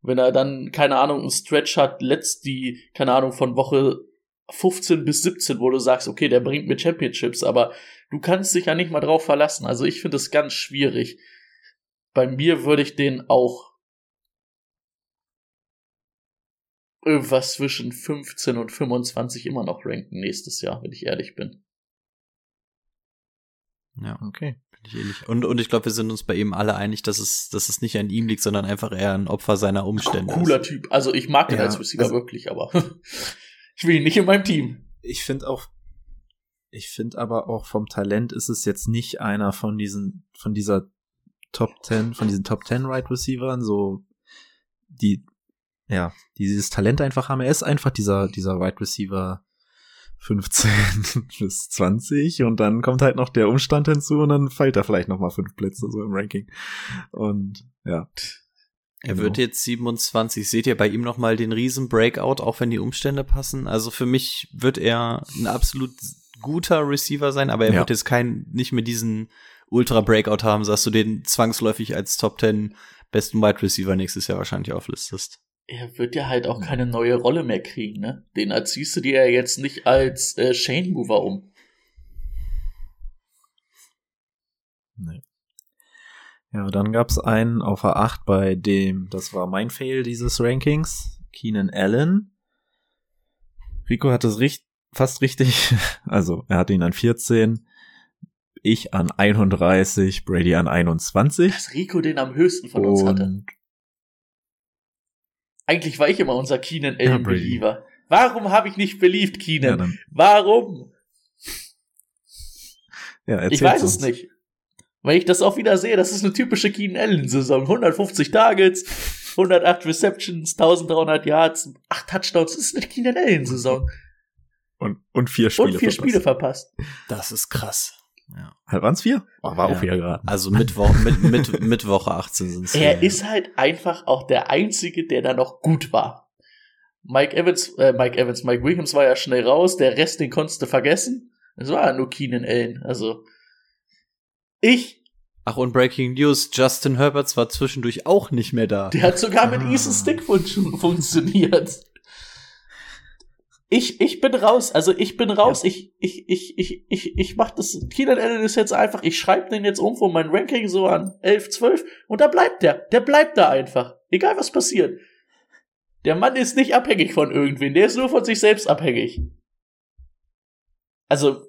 S2: Wenn er dann, keine Ahnung, einen Stretch hat, letzt die, keine Ahnung, von Woche 15 bis 17, wo du sagst, okay, der bringt mir Championships, aber du kannst dich ja nicht mal drauf verlassen. Also ich finde es ganz schwierig. Bei mir würde ich den auch irgendwas zwischen 15 und 25 immer noch ranken nächstes Jahr, wenn ich ehrlich bin.
S5: Ja,
S1: Okay.
S5: bin ich ähnlich. Und, und ich glaube, wir sind uns bei ihm alle einig, dass es, dass es nicht an ihm liegt, sondern einfach eher ein Opfer seiner Umstände
S2: Cooler
S5: ist.
S2: Typ. Also ich mag den
S1: Ja,
S2: als Receiver
S1: also-
S2: wirklich, aber ich will ihn nicht in meinem Team.
S1: Ich finde auch, ich finde aber auch vom Talent ist es jetzt nicht einer von diesen, von dieser Top 10, von diesen Top 10 Right Receivern, so, die, ja, die dieses Talent einfach haben. Er ist einfach dieser, dieser Right Receiver 15 bis 20 und dann kommt halt noch der Umstand hinzu und dann fällt er vielleicht noch mal fünf Plätze so im Ranking. Und, ja.
S5: Er
S1: Genau.
S5: wird jetzt 27. Seht ihr bei ihm noch mal den riesen Breakout, auch wenn die Umstände passen? Also für mich wird er ein absolut guter Receiver sein, aber er
S1: Ja.
S5: wird jetzt kein, nicht mehr diesen Ultra Breakout haben, dass du den zwangsläufig als Top 10 besten Wide Receiver nächstes Jahr wahrscheinlich auflistest.
S2: Er wird ja halt auch keine neue Rolle mehr kriegen, ne? Den erziehst du dir ja jetzt nicht als äh, Shane Mover um.
S1: Nee. Ja, dann gab's einen auf der 8 bei dem, das war mein Fail dieses Rankings, Keenan Allen. Rico hat es richt, fast richtig, also er hatte ihn an 14, ich an 31, Brady an 21.
S2: Dass Rico den am höchsten von uns hatte. Eigentlich war ich immer unser Keenan
S1: Ja,
S2: Allen. Believer. Warum habe ich nicht beliebt,
S1: ja,
S2: Keenan?
S1: dann,
S2: Warum?
S1: ja,
S2: Ich weiß
S1: uns.
S2: es nicht. Weil ich das auch wieder sehe, das ist eine typische Keenan Allen-Saison. 150 Targets, 108 Receptions, 1300 Yards, 8 Touchdowns. Das ist eine Keenan Allen-Saison.
S1: Und, und vier Spiele.
S2: Und vier
S1: verpasst.
S2: Spiele verpasst.
S5: Das ist krass. Ja.
S1: Halt, waren's vier? Oh, war
S5: Ja.
S1: auch wieder geraten.
S5: Also Mittwoch, mit, mit, mit Woche 18 sind es.
S2: Er ist halt einfach auch der Einzige, der da noch gut war. Mike Evans, äh, Mike Evans, Mike Williams war ja schnell raus, der Rest, den konntest du vergessen. Es war ja nur Keenan Allen. Also, ich,
S5: Ach, und Breaking News, Justin Herbert war zwischendurch auch nicht mehr da.
S2: der hat sogar mit
S1: Ah.
S2: Ethan Stick fun funktioniert. Ich, ich bin raus, also ich bin raus, ich, ich, ich, ich, ich, ich mach das, Keenan Allen ist jetzt einfach, ich schreibe den jetzt um von mein Ranking so an 11, 12 und da bleibt der, der bleibt da einfach, egal was passiert. Der Mann ist nicht abhängig von irgendwen, der ist nur von sich selbst abhängig. Also,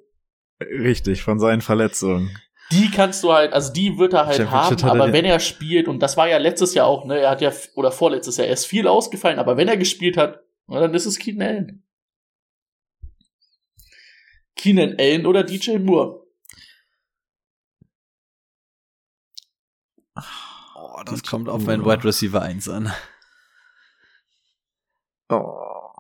S1: Richtig, von seinen Verletzungen.
S2: die kannst du halt, also die wird er halt haben,
S1: er
S2: aber wenn er spielt, und das war ja letztes Jahr auch, ne, er hat ja, oder vorletztes Jahr, er ist viel ausgefallen, aber wenn er gespielt hat, dann ist es Keenan Allen. Keenan Allen oder DJ Moore.
S5: Oh, das kommt auf meinen Wide Receiver 1 an.
S1: Oh.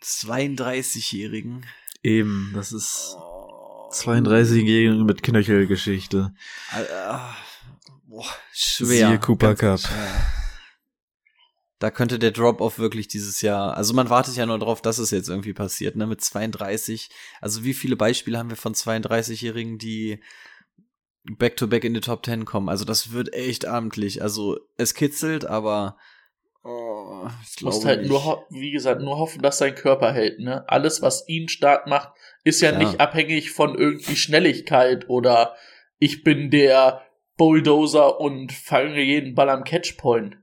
S5: 32-Jährigen.
S1: Eben, das ist
S5: Oh.
S1: 32-Jährige mit Knöchelgeschichte.
S5: Ah, boah, schwer.
S1: Siehe Cooper Cup.
S5: Da könnte der Drop-Off wirklich dieses Jahr, also man wartet ja nur darauf, dass es jetzt irgendwie passiert, ne, mit 32. Also wie viele Beispiele haben wir von 32-Jährigen, die back-to-back in die Top 10 kommen? Also das wird echt amtlich. Also es kitzelt, aber oh, ich
S2: Du musst
S5: glaube
S2: halt
S5: nicht.
S2: nur, wie gesagt, nur hoffen, dass sein Körper hält, ne? Alles, was ihn stark macht, ist ja
S5: Ja.
S2: nicht abhängig von irgendwie Schnelligkeit oder ich bin der Bulldozer und fange jeden Ball am Catchpoint.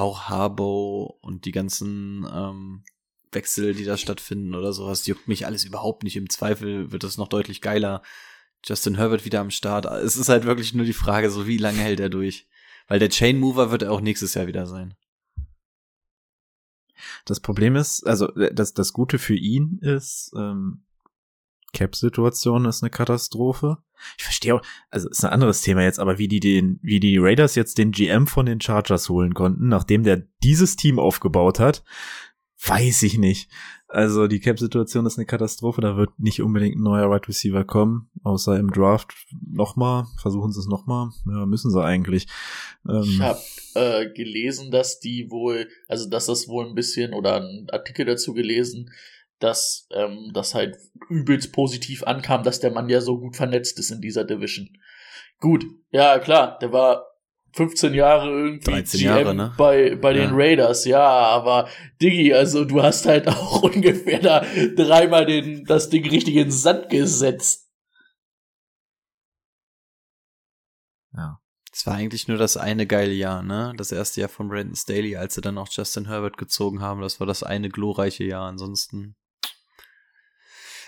S5: Auch Harbo und die ganzen ähm, Wechsel, die da stattfinden oder sowas, juckt mich alles überhaupt nicht. Im Zweifel wird es noch deutlich geiler. Justin Herbert wieder am Start. Es ist halt wirklich nur die Frage, so wie lange hält er durch? Weil der Chain Mover wird er auch nächstes Jahr wieder sein.
S1: Das Problem ist, also das, das Gute für ihn ist, ähm, Cap-Situation ist eine Katastrophe. Ich verstehe auch, also ist ein anderes Thema jetzt, aber wie die den, wie die Raiders jetzt den GM von den Chargers holen konnten, nachdem der dieses Team aufgebaut hat, weiß ich nicht. Also die Cap-Situation ist eine Katastrophe, da wird nicht unbedingt ein neuer Wide right Receiver kommen, außer im Draft nochmal. Versuchen sie es nochmal. Ja, müssen sie eigentlich.
S2: Ähm, ich habe äh, gelesen, dass die wohl, also dass das wohl ein bisschen oder einen Artikel dazu gelesen, dass ähm, das halt übelst positiv ankam, dass der Mann ja so gut vernetzt ist in dieser Division. Gut, ja klar, der war 15 Jahre irgendwie
S5: 13 GM Jahre, ne?
S2: bei, bei ja. den Raiders, ja, aber Diggi, also du hast halt auch ungefähr da dreimal den, das Ding richtig in den Sand gesetzt.
S5: Ja. Es war eigentlich nur das eine geile Jahr, ne? Das erste Jahr von Brandon Staley, als sie dann auch Justin Herbert gezogen haben. Das war das eine glorreiche Jahr. Ansonsten.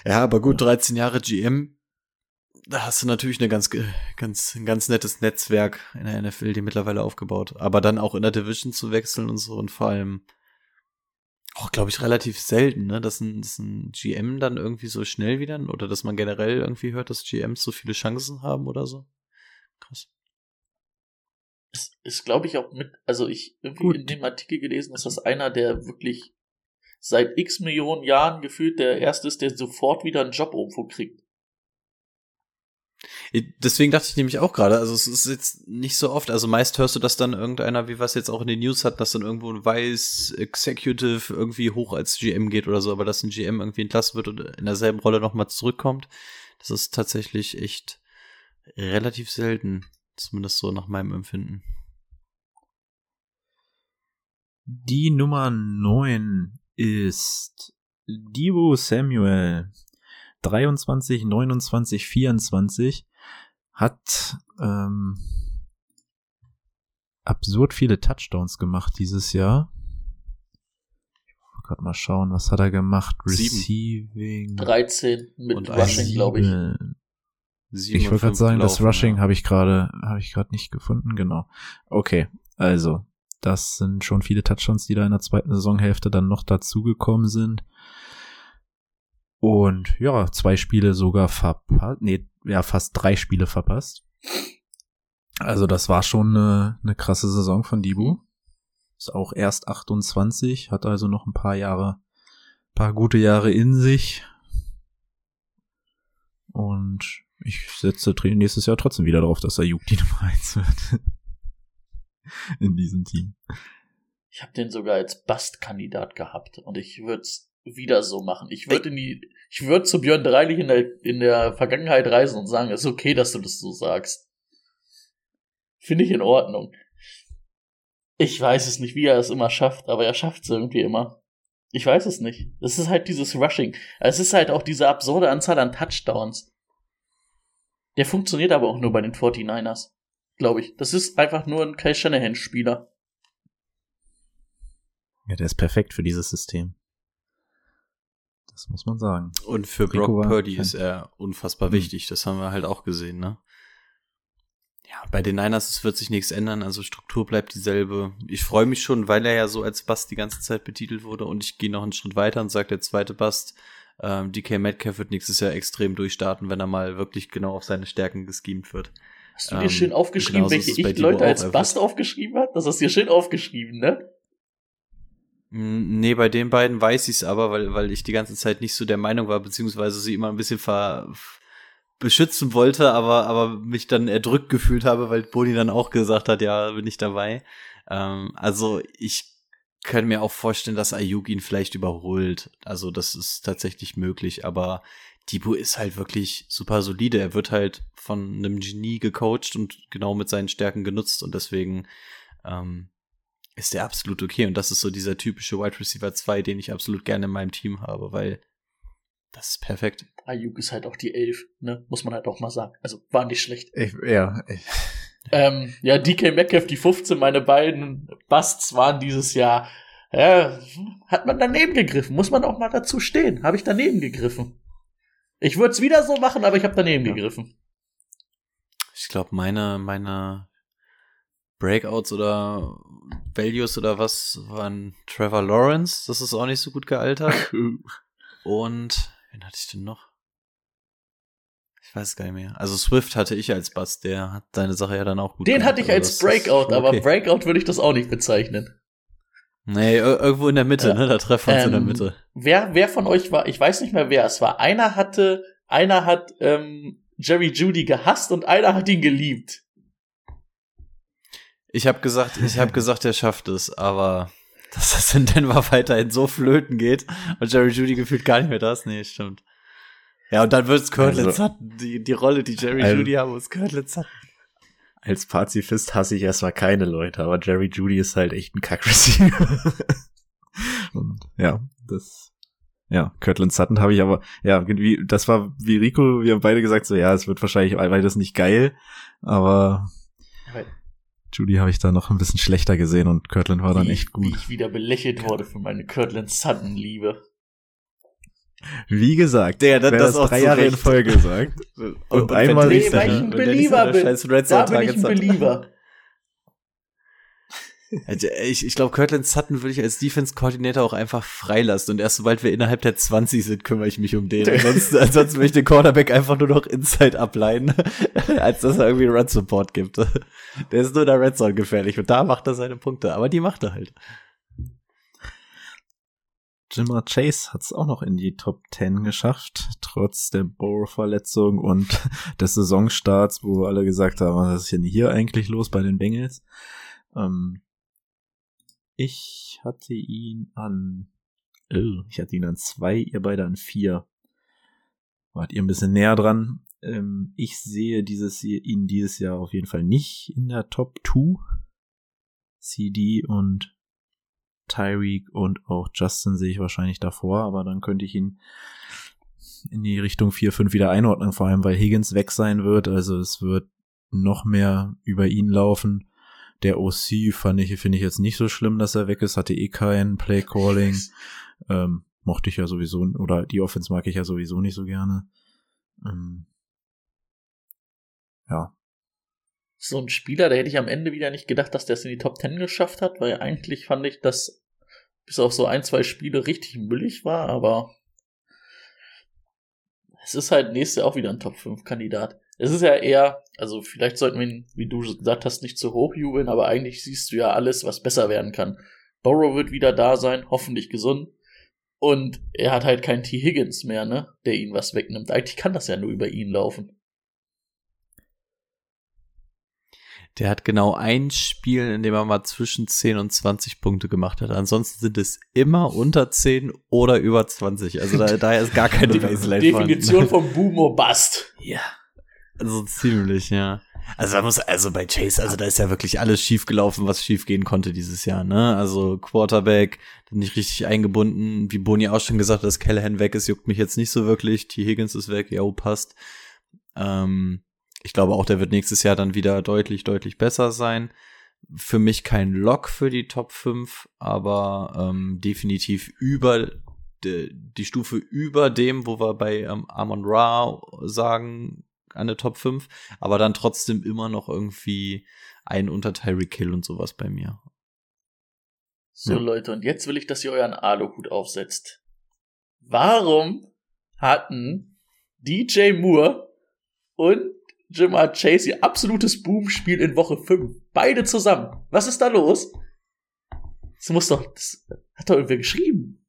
S5: Ja, aber gut, 13 Jahre GM da hast du natürlich eine ganz, ganz, ein ganz nettes Netzwerk in der NFL, die mittlerweile aufgebaut. Aber dann auch in der Division zu wechseln und so und vor allem auch, glaube ich, relativ selten, ne, dass ein, dass ein GM dann irgendwie so schnell wieder oder dass man generell irgendwie hört, dass GMs so viele Chancen haben oder so. Krass.
S2: Es ist, glaube ich, auch mit, also ich irgendwie Gut. in dem Artikel gelesen, dass das einer, der wirklich seit x Millionen Jahren gefühlt der erste ist, der sofort wieder einen Job irgendwo kriegt.
S5: Deswegen dachte ich nämlich auch gerade, also es ist jetzt nicht so oft, also meist hörst du das dann irgendeiner, wie was jetzt auch in den News hat, dass dann irgendwo ein Weiß Executive irgendwie hoch als GM geht oder so, aber dass ein GM irgendwie entlassen wird und in derselben Rolle nochmal zurückkommt, das ist tatsächlich echt relativ selten, zumindest so nach meinem Empfinden.
S1: Die Nummer 9 ist Divo Samuel. 23, 29, 24 hat ähm, absurd viele Touchdowns gemacht dieses Jahr. Ich muss gerade mal schauen, was hat er gemacht?
S2: Receiving. 13 mit und Rushing, glaube ich.
S1: ich wollte gerade sagen, das Rushing ja. habe ich gerade habe ich gerade nicht gefunden, genau. Okay, also das sind schon viele Touchdowns, die da in der zweiten Saisonhälfte dann noch dazugekommen sind. Und ja, zwei Spiele sogar verpasst. Nee, ja, fast drei Spiele verpasst. Also das war schon eine, eine krasse Saison von Dibu. Ist auch erst 28, hat also noch ein paar Jahre, paar gute Jahre in sich. Und ich setze nächstes Jahr trotzdem wieder darauf, dass er Nummer 1 wird. in diesem Team.
S2: Ich habe den sogar als Bastkandidat gehabt und ich würde wieder so machen. Ich würde in die, ich würde zu Björn Dreilich in der, in der Vergangenheit reisen und sagen, es ist okay, dass du das so sagst. Finde ich in Ordnung. Ich weiß es nicht, wie er es immer schafft, aber er schafft es irgendwie immer. Ich weiß es nicht. Es ist halt dieses Rushing. Es ist halt auch diese absurde Anzahl an Touchdowns. Der funktioniert aber auch nur bei den 49ers. Glaube ich. Das ist einfach nur ein Kyle Shanahan-Spieler.
S1: Ja, der ist perfekt für dieses System. Das muss man sagen.
S5: Und für Rico Brock Purdy ist er unfassbar mhm. wichtig. Das haben wir halt auch gesehen, ne? Ja, bei den Niners es wird sich nichts ändern. Also Struktur bleibt dieselbe. Ich freue mich schon, weil er ja so als Bast die ganze Zeit betitelt wurde. Und ich gehe noch einen Schritt weiter und sage, der zweite Bast, ähm, DK Metcalf wird nächstes Jahr extrem durchstarten, wenn er mal wirklich genau auf seine Stärken geschemt wird.
S2: Hast du dir ähm, schön aufgeschrieben, welche ich Leute als Bast aufgeschrieben hat? Das hast du dir schön aufgeschrieben, ne?
S5: Nee, bei den beiden weiß ich es aber, weil, weil ich die ganze Zeit nicht so der Meinung war, beziehungsweise sie immer ein bisschen ver beschützen wollte, aber, aber mich dann erdrückt gefühlt habe, weil Boni dann auch gesagt hat, ja, bin ich dabei. Ähm, also ich kann mir auch vorstellen, dass Ayuk ihn vielleicht überholt. Also das ist tatsächlich möglich, aber Dibu ist halt wirklich super solide. Er wird halt von einem Genie gecoacht und genau mit seinen Stärken genutzt und deswegen ähm, ist der absolut okay. Und das ist so dieser typische Wide Receiver 2, den ich absolut gerne in meinem Team habe, weil das ist perfekt.
S2: Ayuk ist halt auch die Elf, ne? Muss man halt auch mal sagen. Also war nicht schlecht.
S1: Ich, ja. Ich.
S2: Ähm, ja, DK Metcalf, die 15, meine beiden Busts waren dieses Jahr Ja, hat man daneben gegriffen. Muss man auch mal dazu stehen. Habe ich daneben gegriffen. Ich würde es wieder so machen, aber ich habe daneben
S5: Ja.
S2: gegriffen.
S5: Ich glaube, meine, meine Breakouts oder Values oder was waren Trevor Lawrence. Das ist auch nicht so gut gealtert. Und wen hatte ich denn noch? Ich weiß gar nicht mehr. Also Swift hatte ich als Bass, der hat seine Sache ja dann auch gut
S2: Den
S5: gemacht,
S2: hatte ich als Breakout,
S5: schon
S2: aber
S5: okay.
S2: Breakout würde ich das auch nicht bezeichnen.
S5: Nee, ir- irgendwo in der Mitte,
S2: Ja.
S5: ne? Da treffen wir uns in der
S2: Ähm,
S5: Mitte.
S2: Wer, wer von euch war, ich weiß nicht mehr wer es war. Einer hatte, einer hat ähm, Jerry Judy gehasst und einer hat ihn geliebt.
S5: Ich habe gesagt, ich habe gesagt, er schafft es, aber dass das in Denver weiterhin so flöten geht und Jerry Judy gefühlt gar nicht mehr da ist, nee, stimmt. Ja, und dann wird's Kirtland
S1: Also-
S5: Sutton. Die, die Rolle, die Jerry
S1: Also-
S5: Judy haben, ist Kirtland Sutton.
S1: Als Pazifist hasse ich erstmal keine Leute, aber Jerry Judy ist halt echt ein Kack-Receiver. Und ja, das, ja, Kirtland Sutton habe ich aber, ja, wie, das war wie Rico, wir haben beide gesagt, so, ja, es wird wahrscheinlich beides nicht geil, aber Judy habe ich da noch ein bisschen schlechter gesehen und Kirtland war dann
S2: wie,
S1: echt
S2: Wie
S1: gut.
S2: ich wieder belächelt wurde für meine Kirtland Sutton-Liebe.
S1: Wie gesagt,
S5: Der,
S1: wer
S5: das
S1: das
S5: auch
S1: drei Jahre in. Folge sagt und, einmal
S5: wenn
S2: Nee, weil ich ein
S5: seine
S2: bin.
S5: Red
S2: Da bin ich ein. Belieber.
S5: Also, Ich, ich glaube, Kirtland Sutton würde ich als Defense-Koordinator auch einfach freilassen. Und erst sobald wir innerhalb der 20 sind, kümmere ich mich um den. Ansonsten, ansonsten will ich den Quarterback einfach nur noch Inside ableiten, als dass er irgendwie Run-Support gibt. Der ist nur in der Red Zone gefährlich und da macht er seine Punkte. Aber die macht er halt.
S1: Jimmer Chase hat es auch noch in die Top 10 geschafft, trotz der Burrow-Verletzung und des Saisonstarts, wo alle gesagt haben, was ist denn hier eigentlich los bei den Bengals? Ähm, ich hatte ihn an, oh, ich hatte ihn an zwei, ihr beide an vier. Wart ihr ein bisschen näher dran? Ähm, ich sehe dieses, ihn dieses Jahr auf jeden Fall nicht in der Top 2. CD und Tyreek und auch Justin sehe ich wahrscheinlich davor, aber dann könnte ich ihn in die Richtung 4-5 wieder einordnen, vor allem weil Higgins weg sein wird. Also es wird noch mehr über ihn laufen. Der OC fand ich, finde ich jetzt nicht so schlimm, dass er weg ist, hatte eh kein Play Calling. Ähm, mochte ich ja sowieso, oder die Offense mag ich ja sowieso nicht so gerne. Ähm, ja,
S2: So ein Spieler, da hätte ich am Ende wieder nicht gedacht, dass der es in die Top 10 geschafft hat, weil eigentlich fand ich, dass bis auf so ein, zwei Spiele richtig müllig war, aber es ist halt nächstes Jahr auch wieder ein Top 5 Kandidat. Es ist ja eher, also vielleicht sollten wir ihn, wie du gesagt hast, nicht zu hoch jubeln, aber eigentlich siehst du ja alles, was besser werden kann. Borrow wird wieder da sein, hoffentlich gesund. Und er hat halt keinen T. Higgins mehr, ne, der ihn was wegnimmt. Eigentlich kann das ja nur über ihn laufen.
S5: Der hat genau ein Spiel, in dem er mal zwischen 10 und 20 Punkte gemacht hat. Ansonsten sind es immer unter 10 oder über 20. Also da, daher ist gar keine Baseline
S2: Definition
S5: vorhanden.
S2: vom Boomer Bust.
S5: Ja. Also ziemlich, ja. Also da muss, also bei Chase, also da ist ja wirklich alles schief gelaufen, was schief gehen konnte dieses Jahr, ne? Also Quarterback, nicht richtig eingebunden, wie Boni auch schon gesagt hat, dass Callahan weg ist, juckt mich jetzt nicht so wirklich. T. Higgins ist weg, ja, passt. Ähm, ich glaube auch, der wird nächstes Jahr dann wieder deutlich, deutlich besser sein. Für mich kein Lock für die Top 5, aber ähm, definitiv über die, Stufe über dem, wo wir bei ähm, Amon Ra sagen, eine Top 5, aber dann trotzdem immer noch irgendwie ein unter Tyreek Hill und sowas bei mir.
S2: So,
S1: Ja.
S2: Leute, und jetzt will ich, dass ihr euren Aluhut aufsetzt. Warum hatten DJ Moore und Jamar Chase ihr absolutes Boom-Spiel in Woche 5? Beide zusammen. Was ist da los? Das muss doch, das hat doch irgendwer geschrieben.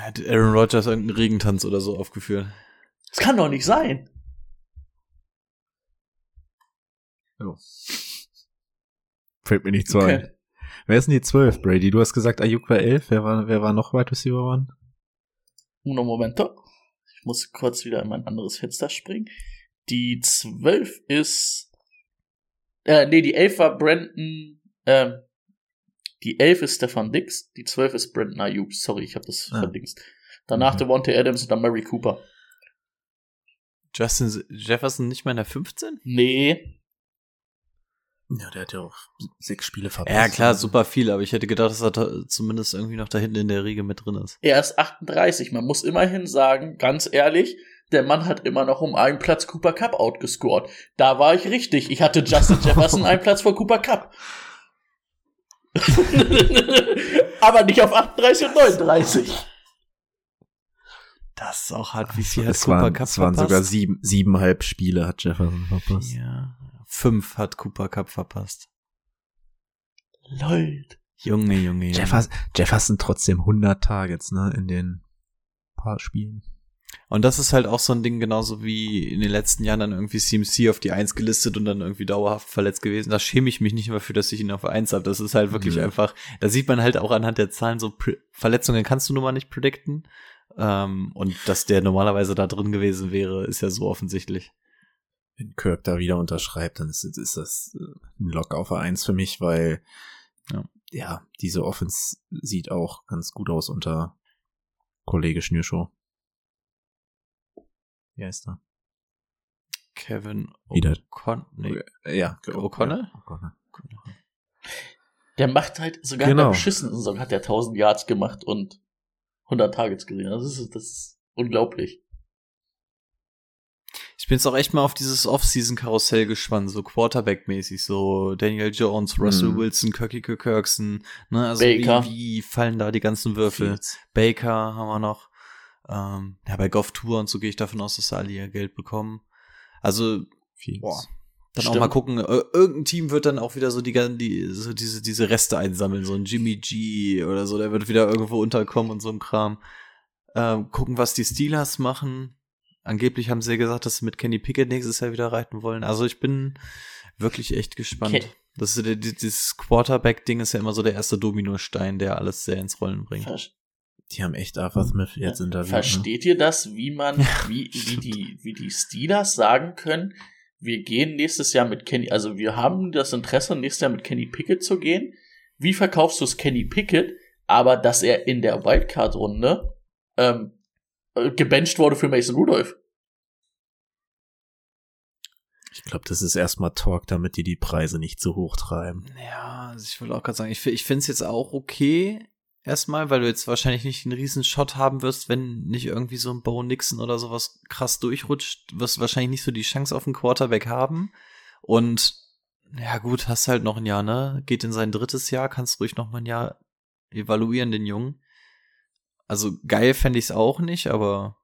S5: Hat Aaron Rodgers irgendeinen Regentanz oder so aufgeführt?
S2: Das kann doch nicht sein.
S1: fällt mir nicht so ein.
S2: Okay.
S1: Wer ist denn die 12, Brady? Du hast gesagt, Ayuk war 11. Wer war, wer war noch Wide Receiver One?
S2: Uno momento. Ich muss kurz wieder in mein anderes Fenster springen. Die 12 ist, äh, nee, die 11 war Brandon, ähm, die 11 ist Stefan Dix, die 12 ist Brandon Ayuk. Sorry, ich habe das
S1: Ah.
S2: verdingst. Danach
S1: Mhm.
S2: Devontae Adams und dann Mary Cooper.
S5: Justin Jefferson nicht mal in der 15?
S2: Nee.
S1: Ja, der hat ja auch sechs Spiele verpasst.
S5: Ja, klar, super viel, aber ich hätte gedacht, dass er da zumindest irgendwie noch da hinten in der Riege mit drin ist.
S2: Er ist 38. Man muss immerhin sagen, ganz ehrlich, der Mann hat immer noch um einen Platz Cooper Cup outgescored. Da war ich richtig. Ich hatte Justin Jefferson einen Platz vor Cooper Cup. aber nicht auf 38 und 39.
S5: Das ist auch hart. Wie viel hat
S1: es
S5: Cooper
S1: waren,
S5: Cup
S1: es waren sogar sieben, siebeneinhalb Spiele hat Jefferson verpasst.
S5: Ja, fünf hat Cooper Cup verpasst.
S2: Leute.
S5: Junge, Junge, Junge.
S1: Jefferson, Jefferson trotzdem 100 Targets, ne, in den paar Spielen.
S5: Und das ist halt auch so ein Ding, genauso wie in den letzten Jahren dann irgendwie CMC auf die Eins gelistet und dann irgendwie dauerhaft verletzt gewesen. Da schäme ich mich nicht mehr für, dass ich ihn auf Eins habe. Das ist halt wirklich
S1: Nö.
S5: einfach, da sieht man halt auch anhand der Zahlen so, Verletzungen kannst du nun mal nicht predikten. Ähm, und dass der normalerweise da drin gewesen wäre, ist ja so offensichtlich.
S1: Wenn Kirk da wieder unterschreibt, dann ist, ist das äh, ein Lock auf Eins für mich, weil
S5: Ja.
S1: ja, diese Offense sieht auch ganz gut aus unter Kollege Schnürschuh. Wie heißt er?
S5: Kevin. O'Connell. Nee,
S1: Ja,
S5: O'Connell?
S2: Der macht halt sogar in
S1: Genau.
S2: der beschissenen Saison hat er 1000 Yards gemacht und 100 Targets gesehen. Das ist, das ist unglaublich.
S5: Ich bin jetzt auch echt mal auf dieses Off-Season-Karussell gespannt, so Quarterback-mäßig, so Daniel Jones, Russell
S1: Mhm.
S5: Wilson, Kirky Kirksen, ne, also
S2: Baker.
S5: Wie, wie fallen da die ganzen Würfel?
S1: Fields.
S5: Baker haben wir noch. Ähm, ja, bei Goff Tour und so gehe ich davon aus, dass da alle ihr Geld bekommen. Also,
S1: Fields.
S5: boah, dann
S2: Stimmt.
S5: auch mal gucken, äh, irgendein Team wird dann auch wieder so die, die so diese, diese Reste einsammeln, so ein Jimmy G oder so, der wird wieder irgendwo unterkommen und so ein Kram. Ähm, gucken, was die Steelers machen. Angeblich haben sie ja gesagt, dass sie mit Kenny Pickett nächstes Jahr wieder reiten wollen. Also ich bin wirklich echt gespannt.
S2: Ke-
S5: Das ist, dieses Quarterback-Ding ist ja immer so der erste Dominostein, der alles sehr ins Rollen bringt.
S1: Die haben echt Arthur Smith jetzt interviewt. Ne?
S2: Versteht ihr das, wie man, wie, wie die, wie die Steelers sagen können, wir gehen nächstes Jahr mit Kenny, also wir haben das Interesse, nächstes Jahr mit Kenny Pickett zu gehen. Wie verkaufst du es Kenny Pickett, aber dass er in der Wildcard-Runde ähm, äh, gebencht wurde für Mason Rudolph?
S1: Ich glaube, das ist erstmal Talk, damit die die Preise nicht zu hoch treiben.
S5: Ja, also ich wollte auch gerade sagen, ich, ich finde es jetzt auch okay, erstmal, weil du jetzt wahrscheinlich nicht einen riesen Shot haben wirst, wenn nicht irgendwie so ein Bo Nixon oder sowas krass durchrutscht, wirst du wahrscheinlich nicht so die Chance auf einen Quarterback haben. Und ja gut, hast halt noch ein Jahr, ne? Geht in sein drittes Jahr, kannst ruhig noch mal ein Jahr evaluieren, den Jungen. Also geil fände ich es auch nicht, aber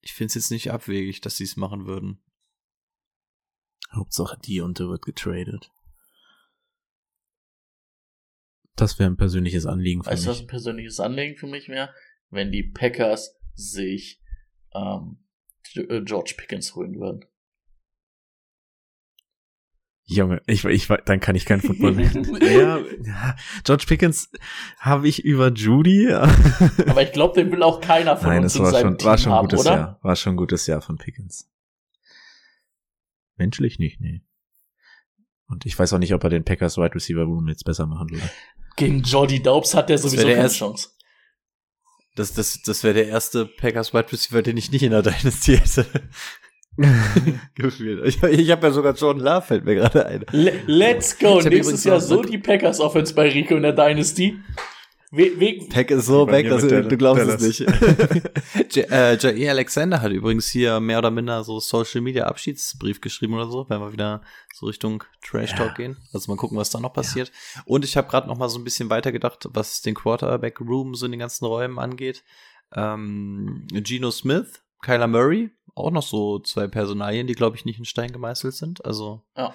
S5: ich finde es jetzt nicht abwegig, dass sie es machen würden.
S1: Hauptsache die und der wird getradet. Das wäre ein persönliches Anliegen für
S2: Weißt du, was ein
S1: mich.
S2: persönliches Anliegen für mich wäre? Wenn die Packers sich ähm, äh, George Pickens holen würden.
S1: Junge, ich, ich, dann kann ich kein Football mehr. ja, ja, George Pickens habe ich über Judy.
S2: Aber ich glaube, den will auch keiner von
S1: Nein,
S2: uns
S1: es war schon, war schon ein
S2: haben,
S1: gutes
S2: oder?
S1: Jahr. War schon ein gutes Jahr von Pickens. Menschlich nicht, nee. Und ich weiß auch nicht, ob er den Packers Wide Receiver Room jetzt besser machen würde.
S2: Gegen Jordy Daubs hat der sowieso keine
S5: erste-
S2: Chance.
S5: Das, das, das wäre der erste Packers Wide Receiver, den ich nicht in der Dynasty hätte. Ich, ich habe ja sogar Jordan Love, fällt mir gerade ein.
S2: Le let's go. Nächstes Jahr so die Packers Offense bei Rico in der Dynasty. We we
S5: Pack ist so weg, dass du, glaubst
S1: Dallas.
S5: es nicht. J äh, Jair Alexander hat übrigens hier mehr oder minder so Social Media Abschiedsbrief geschrieben oder so, wenn wir wieder so Richtung Trash Talk
S1: Ja.
S5: gehen. Also mal gucken, was da noch passiert. Und ich habe gerade noch mal so ein bisschen weitergedacht, was den Quarterback Room so in den ganzen Räumen angeht. Ähm, Geno Smith, Kyler Murray, auch noch so zwei Personalien, die glaube ich nicht in Stein gemeißelt sind. Also
S2: Ja.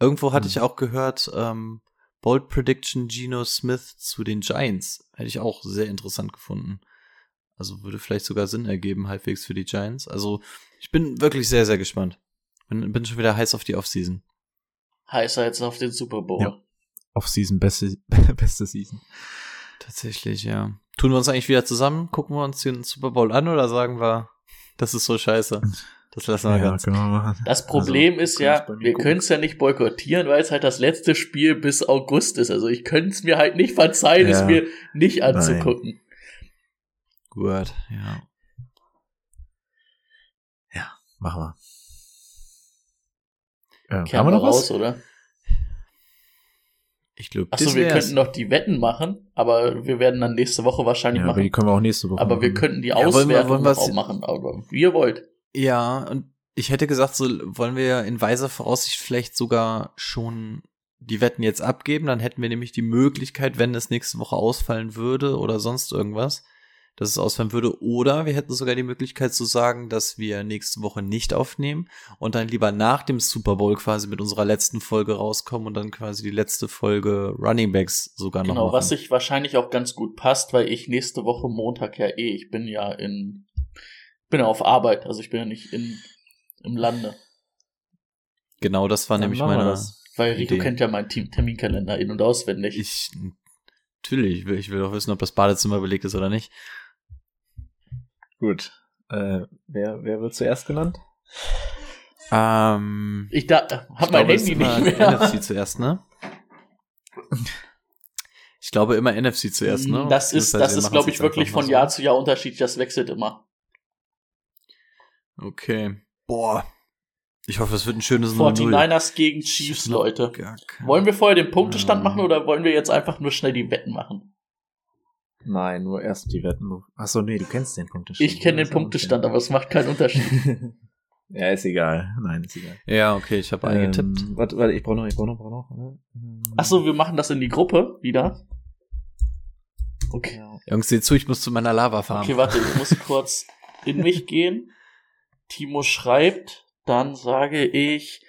S5: irgendwo hatte
S1: Hm.
S5: ich auch gehört, ähm, Bold Prediction Geno Smith zu den Giants. Hätte ich auch sehr interessant gefunden. Also würde vielleicht sogar Sinn ergeben, halbwegs für die Giants. Also ich bin wirklich sehr, sehr gespannt. Bin, bin schon wieder heiß auf die Offseason.
S2: heißer jetzt auf den Super Bowl.
S1: Ja. Off-Season, beste, beste Season.
S5: Tatsächlich, ja. Tun wir uns eigentlich wieder zusammen? Gucken wir uns den Super Bowl an oder sagen wir, das ist so scheiße? Das lassen wir ganz.
S1: können wir machen.
S2: Das Problem
S1: Also,
S2: ist ja, wir können es ja nicht boykottieren, weil es halt das letzte Spiel bis August ist. Also ich könnte es mir halt nicht verzeihen, es
S1: Ja.
S2: mir nicht anzugucken.
S5: Gut, ja.
S1: Machen wir. Ja,
S2: Kehren
S1: haben wir noch
S2: raus,
S1: was?
S2: oder?
S5: Ich glaube,
S2: Achso, wir könnten noch die Wetten machen, aber wir werden dann nächste Woche wahrscheinlich
S1: Ja, aber
S2: machen.
S1: die können wir auch nächste Woche
S2: Aber wir
S1: machen.
S2: könnten die
S5: Ja, wollen wir-
S2: Auswertung
S5: wollen wir
S2: auch
S5: es-
S2: machen, aber wie ihr wollt.
S5: Ja, und ich hätte gesagt, so wollen wir in weiser Voraussicht vielleicht sogar schon die Wetten jetzt abgeben, dann hätten wir nämlich die Möglichkeit, wenn es nächste Woche ausfallen würde oder sonst irgendwas, dass es ausfallen würde. Oder wir hätten sogar die Möglichkeit zu sagen, dass wir nächste Woche nicht aufnehmen und dann lieber nach dem Super Bowl quasi mit unserer letzten Folge rauskommen und dann quasi die letzte Folge Running Backs sogar noch
S2: Genau, was sich wahrscheinlich auch ganz gut passt, weil ich nächste Woche Montag ja eh, ich bin ja in, bin ja auf Arbeit, also ich bin ja nicht in, im Lande.
S5: genau, das war
S1: Dann
S5: nämlich meine.
S1: das.
S2: Weil Rico
S5: Idee.
S2: kennt ja meinen Team Terminkalender in- und auswendig.
S5: Ich natürlich, ich will, ich will auch wissen, ob das Badezimmer belegt ist oder nicht.
S1: Gut. Äh, wer, wer wird zuerst genannt?
S5: Ähm,
S2: Ich da, hab
S5: ich
S2: mein
S5: glaube,
S2: Handy
S5: ist immer
S2: nicht mehr.
S5: NFC zuerst, ne? Ich glaube immer NFC zuerst, ne?
S2: Das ist, das ist,
S5: machen's
S2: glaube ich, wirklich von
S5: so.
S2: Jahr zu Jahr unterschiedlich. Das wechselt immer.
S5: Okay. Boah. Ich hoffe, es wird ein schönes
S2: 49ers gegen Chiefs, Leute. Wollen wir vorher den Punktestand machen oder wollen wir jetzt einfach nur schnell die Wetten machen?
S1: Nein, nur erst die Wetten. Achso, nee, du kennst den Punktestand.
S2: Ich kenne den Punktestand, aber es macht keinen Unterschied.
S1: ja, ist egal. Nein, ist egal.
S5: Ja, okay, ich habe eingetippt.
S1: Ähm, warte, warte, ich brauche noch, ich brauche noch, brauche noch. Ähm,
S2: Ach so, wir machen das in die Gruppe wieder. Okay.
S5: Jungs, seht zu, ich muss zu meiner Lava fahren.
S2: Okay, warte, ich muss kurz in mich gehen. Timo schreibt, dann sage ich,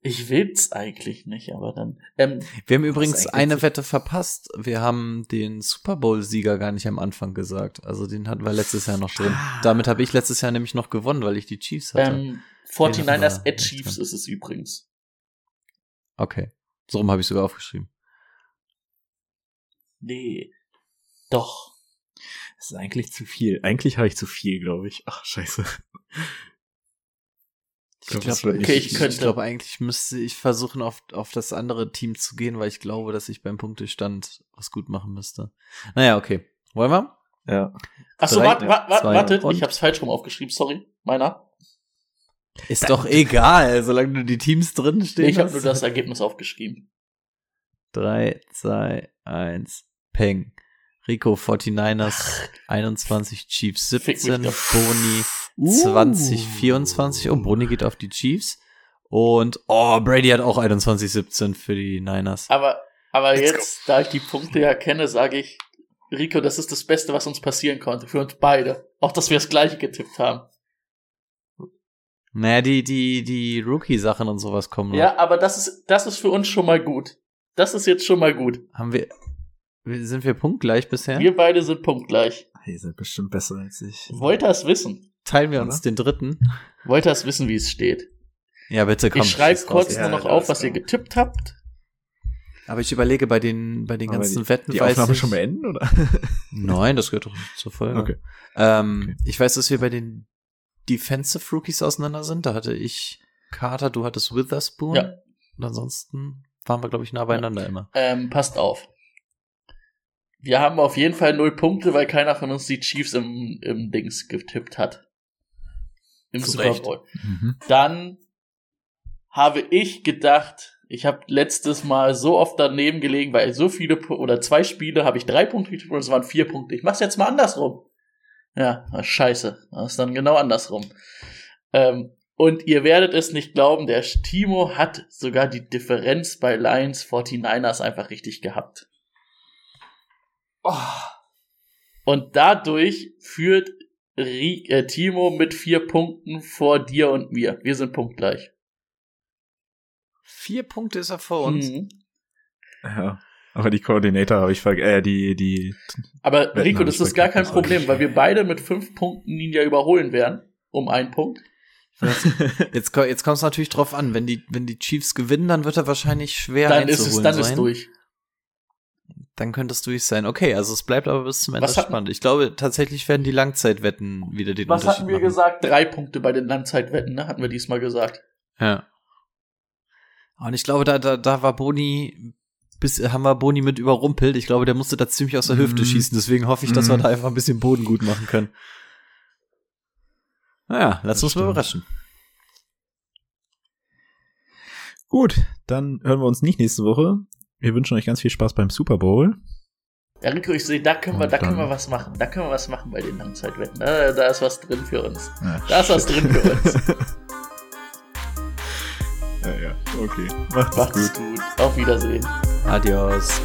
S2: ich will's eigentlich nicht, aber dann. Ähm,
S5: Wir haben übrigens eine Wette verpasst. Wir haben den Super Bowl-Sieger gar nicht am Anfang gesagt. Also den hatten wir letztes Jahr noch drin.
S1: Ah.
S5: Damit habe ich letztes Jahr nämlich noch gewonnen, weil ich die Chiefs hatte.
S2: ähm, 49ers
S5: Ja,
S2: at Chiefs ist es übrigens.
S5: okay. So rum habe ich sogar aufgeschrieben.
S2: Nee. Doch.
S1: Das ist eigentlich zu viel. Eigentlich habe ich zu viel, glaube ich. Ach, scheiße.
S5: Ich
S1: glaub,
S5: glaube, ich,
S2: Okay, ich
S5: ich,
S2: könnte-
S5: glaube, eigentlich müsste ich versuchen, auf, auf das andere Team zu gehen, weil ich glaube, dass ich beim Punktestand was gut machen müsste. Naja, okay. Wollen wir?
S1: Ja.
S2: Achso, warte, warte,
S5: zwei
S2: wartet,
S5: und-
S2: ich hab's falsch rum aufgeschrieben, sorry. Meiner.
S5: Ist doch egal, solange du die Teams drin stehen
S2: ich habe
S5: hast.
S2: nur das Ergebnis aufgeschrieben.
S5: 3, 2, 1, Peng. Rico 49ers 21, Chiefs
S2: Fick mich
S5: 17,
S2: doch.
S5: Boni
S2: Uh.
S5: 20, 24. Oh, Boni geht auf die Chiefs. Und, oh, Brady hat auch 21, 17 für die Niners.
S2: Aber, aber
S5: Let's
S2: jetzt, da ich die Punkte ja kenne, sage ich, Rico, das ist das Beste, was uns passieren konnte. Für uns beide. Auch, dass wir das gleiche getippt haben.
S5: Naja, die, die, die Rookie-Sachen und sowas kommen noch.
S2: Ja, aber das ist, das ist für uns schon mal gut. Das ist jetzt schon mal gut.
S5: Haben wir, wir- sind wir punktgleich bisher?
S2: Wir beide sind punktgleich.
S1: Ihr seid bestimmt besser als ich.
S2: Wollt ihr es wissen?
S5: Teilen wir uns
S1: Oder?
S5: den dritten?
S2: Wollt ihr es wissen, wie es steht?
S5: Ja, bitte, komm.
S2: ich schreibe kurz.
S1: Ja,
S2: nur noch
S1: ja,
S2: auf, was ihr getippt habt.
S5: Aber ich überlege bei den, bei den
S1: Aber
S5: ganzen
S1: die,
S5: Wetten,
S1: die
S5: weiß
S1: Aufnahme
S5: ich,
S1: schon beenden, oder?
S5: Nein, das gehört doch zur Folge.
S1: Okay.
S5: Ähm,
S1: Okay.
S5: Ich weiß, dass wir bei den Defensive Rookies auseinander sind. Da hatte ich Carter, du hattest Witherspoon.
S2: Ja.
S5: Und ansonsten waren wir, glaube ich, nah beieinander immer.
S2: Ähm, passt auf. Wir haben auf jeden Fall null Punkte, weil keiner von uns die Chiefs im, im Dings getippt hat. Im
S5: Zu
S2: Super. Bowl.
S1: Mhm.
S2: Dann habe ich gedacht, ich habe letztes Mal so oft daneben gelegen, weil so viele oder zwei Spiele habe ich drei Punkte getippt und es waren vier Punkte. Ich mach's jetzt mal andersrum. Ja, na, scheiße. Das ist dann genau andersrum. Ähm, und ihr werdet es nicht glauben, der Timo hat sogar die Differenz bei Lions 49ers einfach richtig gehabt. Und dadurch führt äh, Timo mit vier Punkten vor dir und mir. Wir sind punktgleich.
S5: Vier Punkte ist er vor uns.
S2: Mhm.
S1: Ja. Aber die Koordinator habe ich ver äh, die, die,
S2: Aber
S1: Wetten
S2: Rico, das ist gar kein
S1: vergessen.
S2: Problem, weil wir beide mit fünf Punkten ihn ja überholen werden. Um einen Punkt.
S5: Jetzt, jetzt kommt es natürlich drauf an. Wenn die, wenn die Chiefs gewinnen, dann wird er wahrscheinlich schwer
S2: Dann ist es, dann
S5: sein.
S2: ist durch.
S5: Dann könnte es durch sein. Okay, also es bleibt aber bis zum Ende
S2: Was hatten-
S5: spannend. Ich glaube, tatsächlich werden die Langzeitwetten wieder den
S2: Was
S5: Unterschied
S2: hatten wir
S5: machen.
S2: gesagt? Drei Punkte bei den Langzeitwetten, ne? Hatten wir diesmal gesagt.
S5: Ja. Und ich glaube, da, da, da war Boni, bis, haben wir Boni mit überrumpelt. Ich glaube, der musste da ziemlich aus der Hüfte
S1: Mhm.
S5: schießen. Deswegen hoffe ich, dass wir
S1: Mhm.
S5: da einfach ein bisschen Boden gut machen können. Naja, lass
S1: Das
S5: uns mal
S1: stimmt.
S5: überraschen.
S1: Gut, dann hören wir uns nicht nächste Woche. Wir wünschen euch ganz viel Spaß beim Super Bowl.
S2: Ja, Rico, ich sehe, da können wir, da können wir was machen. Da können wir was machen bei den Langzeitwetten. Da, da ist was drin für uns.
S1: Ah,
S2: Da ist was drin für uns.
S1: ja, ja, okay. Macht's
S2: Macht's
S1: gut.
S2: gut. Auf Wiedersehen.
S5: Adios.